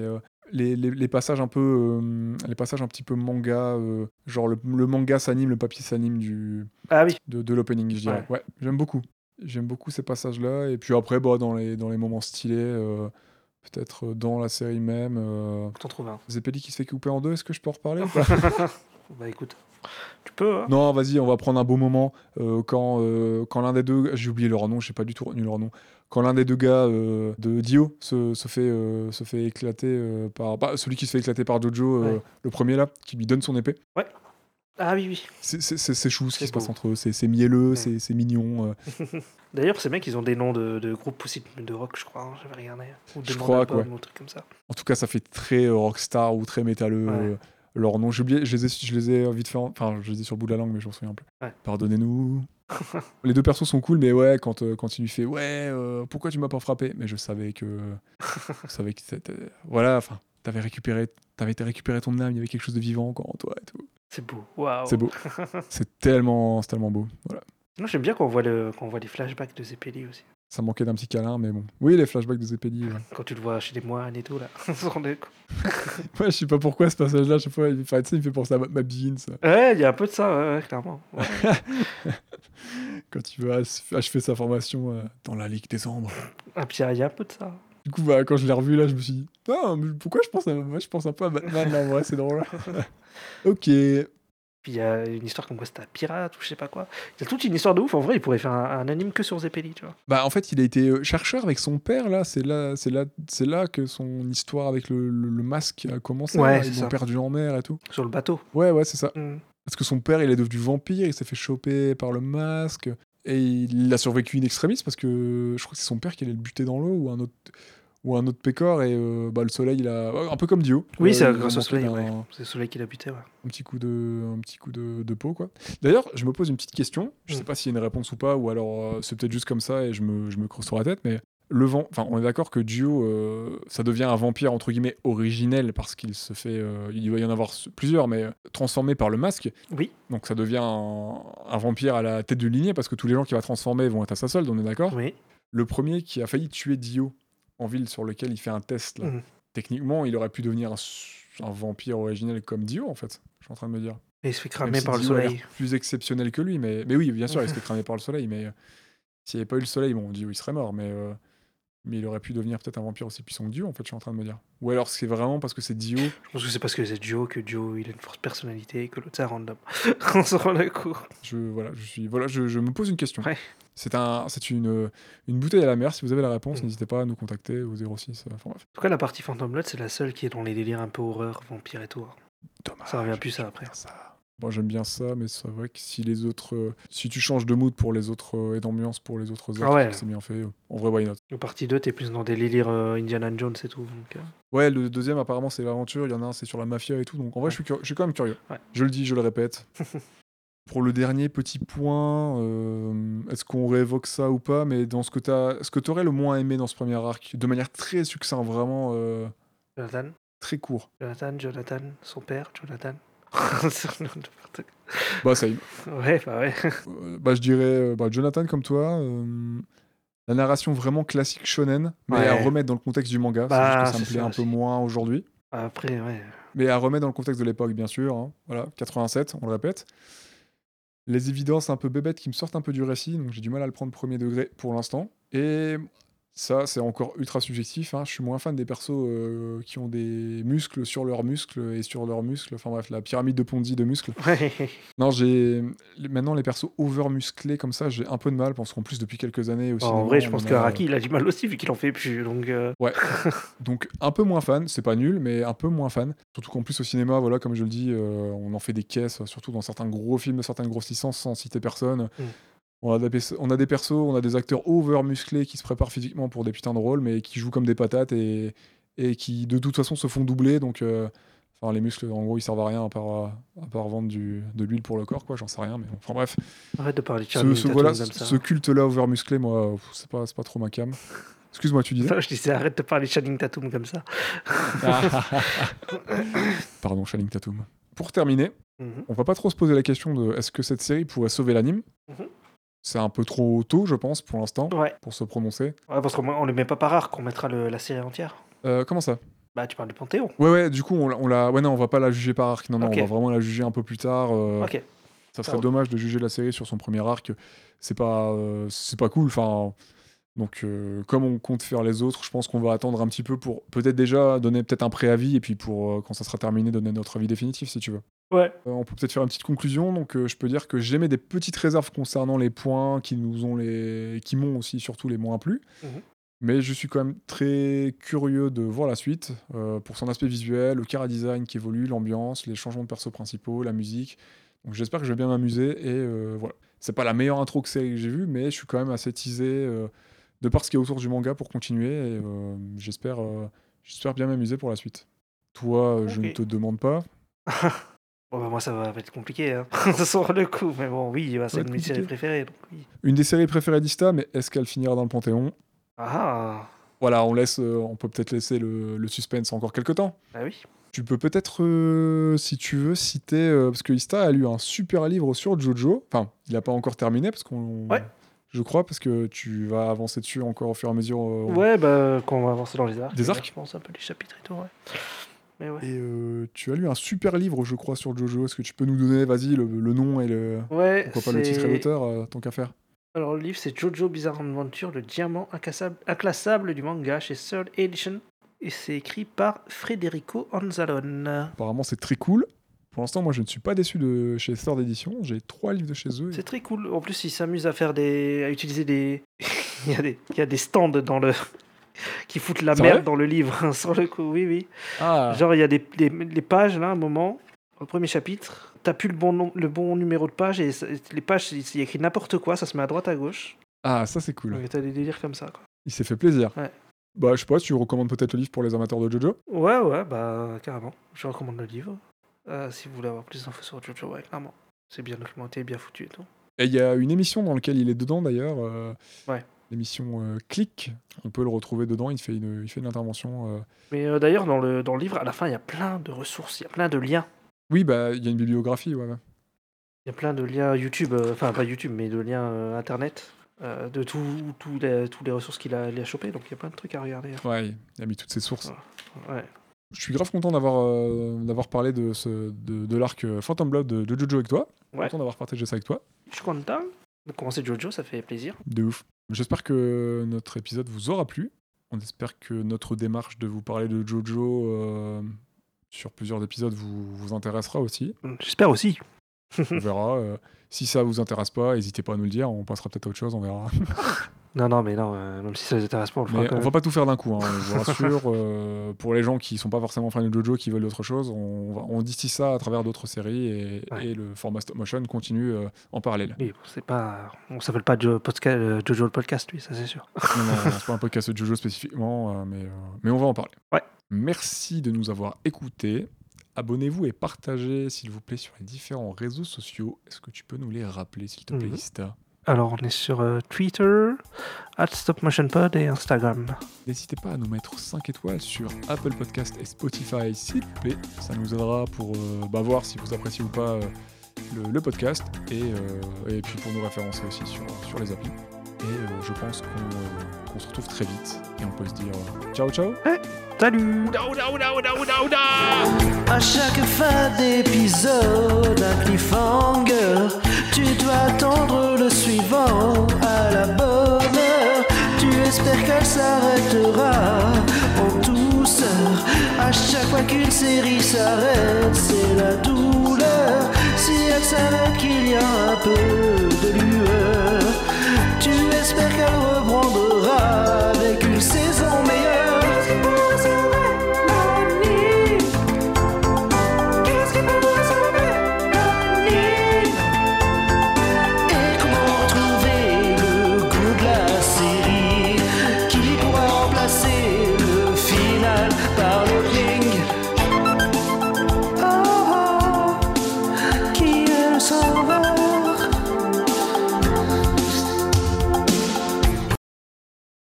les, les- les passages un peu, les passages un petit peu manga, genre le, le manga s'anime, le papier s'anime du Ah oui, de, de l'opening, je dirais. Ouais, j'aime beaucoup. J'aime beaucoup ces passages-là. Et puis après, bah, dans, les, dans les moments stylés, peut-être dans la série même, t'en trouver un. Zeppeli qui se fait couper en deux, est-ce que je peux en reparler bah écoute. Tu peux, hein Non, vas-y, on va prendre un beau moment euh, quand, euh, quand l'un des deux, j'ai oublié leur nom, j'ai pas du tout retenu leur nom. Quand l'un des deux gars euh, de Dio se, se fait, se fait éclater par. bah, celui qui se fait éclater par Jojo, Ouais. le premier là, qui lui donne son épée. Ah oui, oui. C'est- chou ce qui se passe entre eux, c'est mielleux, Ouais. c'est mignon. euh. D'ailleurs, ces mecs, ils ont des noms de, de groupes aussi de, rock, je crois. hein, J'avais regardé. Ou de Je crois, quoi. ou trucs comme ça. En tout cas, ça fait très rockstar ou très métalleux. Ouais. Leur nom, j'ai oublié, je les, ai, je les ai vite fait, en- enfin, je les ai sur le bout de la langue, mais je m'en souviens plus. Ouais. Pardonnez-nous. les deux persos sont cool, mais ouais, quand, euh, quand il lui fait ouais, euh, pourquoi tu m'as pas frappé? Mais je savais que, je savais que c'était- voilà, enfin, t'avais récupéré, t'avais été récupéré ton âme, il y avait quelque chose de vivant encore en toi et tout. C'est beau. Waouh. C'est beau, c'est tellement, c'est tellement beau. Voilà, Moi, j'aime bien quand on voit, le, quand on voit les flashbacks de Zeppeli aussi. Ça manquait d'un petit câlin, mais bon. Oui, les flashbacks de Zeppeli. ouais. Quand tu le vois chez les moines et tout, là. Ouais, je sais pas pourquoi ce passage-là, chaque fois, il, sais, il fait penser à ma Begin, ça. ouais, il y a un peu de ça, ouais, clairement. Ouais. Quand il veut ach- achever sa formation euh, dans la Ligue des Ombres. Ah, puis il y a- il y a un peu de ça. Du coup, bah, quand je l'ai revu là, je me suis dit, ah, mais pourquoi je pense, à... moi, je pense un peu à Batman là, en vrai, c'est drôle. ok. Puis il y a une histoire comme quoi c'était un pirate ou je sais pas quoi. A toute une histoire de ouf. En vrai, il pourrait faire un, un anime que sur Zeppeli, tu vois. Bah, en fait, il a été euh, chercheur avec son père là. C'est là, c'est là, c'est là que son histoire avec le, le- le masque a commencé. Ouais, c'est Ils l'ont perdu en mer et tout. Sur le bateau. Ouais, ouais, c'est ça. Hmm. Parce que son père, il est devenu vampire, il s'est fait choper par le masque. Et il a survécu in extremis parce que je crois que c'est son père qui allait le buter dans l'eau ou un autre ou un autre pécor et euh, bah, le soleil il a un peu comme Dio Oui, Euh, c'est grâce au soleil, ouais. C'est le soleil qui l'a buté, ouais. un petit coup de un petit coup de, de peau quoi d'ailleurs je me pose une petite question je sais Mm. pas s'il y a une réponse ou pas ou alors euh, c'est peut-être juste comme ça et je me, je me creuse sur la tête mais le vent enfin on est d'accord que Dio euh, ça devient un vampire entre guillemets originel parce qu'il se fait il doit y en avoir plusieurs mais transformé par le masque Oui, donc ça devient un, un vampire à la tête de lignée parce que tous les gens qui va transformer vont être à sa solde on est d'accord oui. le premier qui a failli tuer Dio en ville sur lequel il fait un test là, Mhm. techniquement il aurait pu devenir un, vampire originel comme Dio en fait je suis en train de me dire Et il se fait même cramer si par le Dio soleil. plus exceptionnel que lui, mais, mais oui, bien sûr, il se fait cramer par le soleil, mais euh, s'il n'y avait pas eu le soleil, bon, Dio, il serait mort, mais, euh, mais il aurait pu devenir peut-être un vampire aussi puissant que Dio, en fait, je suis en train de me dire. Ou alors c'est vraiment parce que c'est Dio. Je pense que c'est parce que c'est Dio que Dio il a une forte personnalité et que l'autre c'est random. On se rend le coup. Je, voilà, je, suis, voilà, je, je me pose une question. Ouais. C'est un, c'est une, une bouteille à la mer. Si vous avez la réponse, Mm. n'hésitez pas à nous contacter au 06. euh, Enfin bref. En tout cas, la partie Phantom Blood, c'est la seule qui est dans les délires un peu horreur, vampire et tout. hein. Dommage. Ça revient plus, ça, après. Ça. Moi j'aime bien ça, mais c'est vrai que si les autres, euh, si tu changes de mood pour les autres euh, et d'ambiance pour les autres actes, ouais. c'est bien fait. euh, En vrai, why not? La partie 2, t'es plus dans des délires euh, Indiana Jones et tout. Donc, euh, Ouais, le deuxième apparemment c'est l'aventure, il y en a un c'est sur la mafia et tout, donc en vrai je, suis je suis quand même curieux. Ouais. Je le dis, je le répète. Pour le dernier petit point, euh, est-ce qu'on réévoque ça ou pas? Mais dans ce que tu ce que aurais le moins aimé dans ce premier arc, de manière très succincte, vraiment euh, Jonathan, très court. Jonathan, Jonathan, son père, Jonathan? Bah ça y ouais, bah ouais. Euh, bah je dirais euh, bah, Jonathan comme toi. euh, la narration vraiment classique shonen, mais Ouais. à remettre dans le contexte du manga. Bah, c'est juste que ça me plaît ça un peu moins aujourd'hui. Après, ouais. Mais à remettre dans le contexte de l'époque, bien sûr. hein. Voilà, 87, on le répète. Les évidences un peu bébêtes qui me sortent un peu du récit, donc j'ai du mal à le prendre premier degré pour l'instant. Et ça, c'est encore ultra subjectif. hein. Je suis moins fan des persos euh, qui ont des muscles sur leurs muscles et sur leurs muscles. Enfin bref, la pyramide de Ponzi de muscles. Ouais. Non, j'ai maintenant les persos over musclés comme ça, j'ai un peu de mal parce qu'en plus depuis quelques années aussi. en vrai, je pense que Araki, il a du mal aussi vu qu'il en fait plus. Donc, euh, Donc un peu moins fan, c'est pas nul, mais un peu moins fan. Surtout qu'en plus au cinéma, voilà, comme je le dis, euh, on en fait des caisses, surtout dans certains gros films de certaines grosses licences, sans citer personne. Mm. On, a des, on a des persos, on a des acteurs over musclés qui se préparent physiquement pour des putains de rôles, mais qui jouent comme des patates et, et qui de toute façon se font doubler. Donc, euh, enfin, les muscles, en gros, ils servent à rien à part, à part vendre du, de l'huile pour le corps, quoi. J'en sais rien, mais bon. enfin bref. arrête de parler de Ce, ce- voilà, ce culte-là over musclé, moi, c'est pas, pas trop ma cam. Excuse-moi, tu disais? Non, je disais arrête de parler de Channing Tatum comme ça. Pardon, Channing Tatum. Pour terminer, Mhm. on va pas trop se poser la question de est-ce que cette série pourrait sauver l'anime? C'est un peu trop tôt, je pense, pour l'instant, Ouais. pour se prononcer. ouais, parce qu'on on le met pas par rare qu'on mettra le- la série entière. Euh, comment ça? Bah, tu parles de Panthéon. Ouais, ouais, du coup, on, l'a- on la. Ouais, non, on va pas la juger par arc. Non, non, on va vraiment la juger un peu plus tard. euh, Ok. Ça serait dommage de juger la série sur son premier arc. C'est pas, euh, c'est pas cool. Enfin, donc, comme on compte faire les autres, je pense qu'on va attendre un petit peu pour peut-être déjà donner peut-être un préavis et puis pour quand ça sera terminé donner notre avis définitif si tu veux. Ouais. Euh, on peut peut-être faire une petite conclusion. Donc, euh, je peux dire que j'émets des petites réserves concernant les points qui nous ont les, qui m'ont aussi surtout les moins plu. Mhm. Mais je suis quand même très curieux de voir la suite euh, pour son aspect visuel, le cara design qui évolue, l'ambiance, les changements de persos principaux, la musique. Donc, j'espère que je vais bien m'amuser et voilà. C'est pas la meilleure intro que j'ai vue, mais je suis quand même assez teasé de par ce qui est autour du manga pour continuer. Et j'espère, j'espère bien m'amuser pour la suite. Toi, je ne te demande pas. Bon, bah, moi, ça va être compliqué, hein, sur le coup. Mais bon, oui, bah, c'est une de mes séries préférées. Donc oui. Une des séries préférées d'Ista, mais est-ce qu'elle finira dans le Panthéon? Ah, Voilà, on laisse, euh, on peut peut-être laisser le, le suspense encore quelques temps. bah oui. Tu peux peut-être, euh, si tu veux, citer euh, parce que Ista a lu un super livre sur Jojo. Enfin, il n'a pas encore terminé parce qu'on. Ouais. Je crois parce que tu vas avancer dessus encore au fur et à mesure. Ouais, bah, quand on va avancer dans les arcs. Des arcs Je pense un peu les chapitres et tout, ouais. Mais ouais. Et euh, tu as lu un super livre, je crois, sur Jojo. Est-ce que tu peux nous donner, vas-y, le, le nom et le. Ouais, Pourquoi pas le titre et l'auteur, euh, tant qu'à faire Alors, le livre, c'est Jojo Bizarre Adventure, le diamant inclassable, inclassable du manga chez Third Edition. Et c'est écrit par Federico Anzalone. Apparemment, c'est très cool. Pour l'instant, moi, je ne suis pas déçu de chez Third Edition. J'ai trois livres de chez eux. et- C'est très cool. En plus, ils s'amusent à faire des. à utiliser des. il, y a des... il y a des stands dans le. Qui foutent la merde dans le livre, hein, sur le coup, oui, oui. Ah, Genre, il y a des, des- les pages, là, un moment, au premier chapitre, t'as plus le bon, nom- le bon numéro de page, et les pages, il y a écrit n'importe quoi, ça se met à droite, à gauche. ah, ça, c'est cool. T'as des délires comme ça, quoi. Il s'est fait plaisir. Ouais. Bah, je sais pas, tu recommandes peut-être le livre pour les amateurs de Jojo? Ouais, ouais, bah, carrément. Je recommande le livre. Euh, si vous voulez avoir plus d'infos sur Jojo, ouais, clairement. C'est bien documenté, bien foutu et tout. Et il y a une émission dans laquelle il est dedans d'ailleurs. euh, Ouais. L'émission euh, Click. On peut le retrouver dedans. Il fait une, il fait une intervention. euh. Mais euh, d'ailleurs, dans le, dans le livre, à la fin, il y a plein de ressources, il y a plein de liens. Oui, bah, il y a une bibliographie. Ouais, ouais. Il y a plein de liens YouTube, euh, enfin pas YouTube, mais de liens Internet, de tout, tout les, tous les ressources qu'il a, il a chopées, donc il y a plein de trucs à regarder. hein. Ouais, il a mis toutes ses sources. Ouais. Je suis grave content d'avoir d'avoir parlé de, ce, de, de l'arc Phantom Blood de, de Jojo avec toi. Ouais. Content d'avoir partagé ça avec toi. Je suis content de commencer Jojo, ça fait plaisir. De ouf. J'espère que notre épisode vous aura plu. On espère que notre démarche de vous parler de Jojo euh, sur plusieurs épisodes vous, vous intéressera aussi. J'espère aussi. On verra. euh, si ça vous intéresse pas, n'hésitez pas à nous le dire. On passera peut-être à autre chose, on verra. Non, non, mais non, euh, même si ça les intéresse pas, on le fera Mais quand on même. va pas tout faire d'un coup, hein, je vous rassure. euh, pour les gens qui sont pas forcément fans de Jojo, qui veulent d'autres choses, on, va- on distille ça à travers d'autres séries et, Ouais. et le format stop motion continue euh, en parallèle. Oui, bon, c'est pas... On s'appelle pas Jo- Jojo le podcast, lui, ça c'est sûr. Non, non, c'est pas un podcast de Jojo spécifiquement, mais, mais on va en parler. Ouais. Merci de nous avoir écoutés. Abonnez-vous et partagez, s'il vous plaît, sur les différents réseaux sociaux. Est-ce que tu peux nous les rappeler, s'il te plaît, Mhm. Ista? Alors, on est sur euh, Twitter, at StopMotionPod et Instagram. N'hésitez pas à nous mettre 5 étoiles sur Apple Podcast et Spotify, s'il vous plaît. Ça nous aidera pour euh, bah, voir si vous appréciez ou pas euh, le, le podcast et, euh, et puis pour nous référencer aussi sur, sur les applis. Et euh, je pense qu'on euh, se retrouve très vite et on peut se dire euh, ciao ciao Salut À chaque fin d'épisode, un cliffhanger. Tu dois attendre le suivant à la bonne heure. Tu espères qu'elle s'arrêtera en douceur. À chaque fois qu'une série s'arrête, c'est la douleur. Si elle s'arrête, qu'il y a un peu de lueur. Tu espères qu'elle reprendra.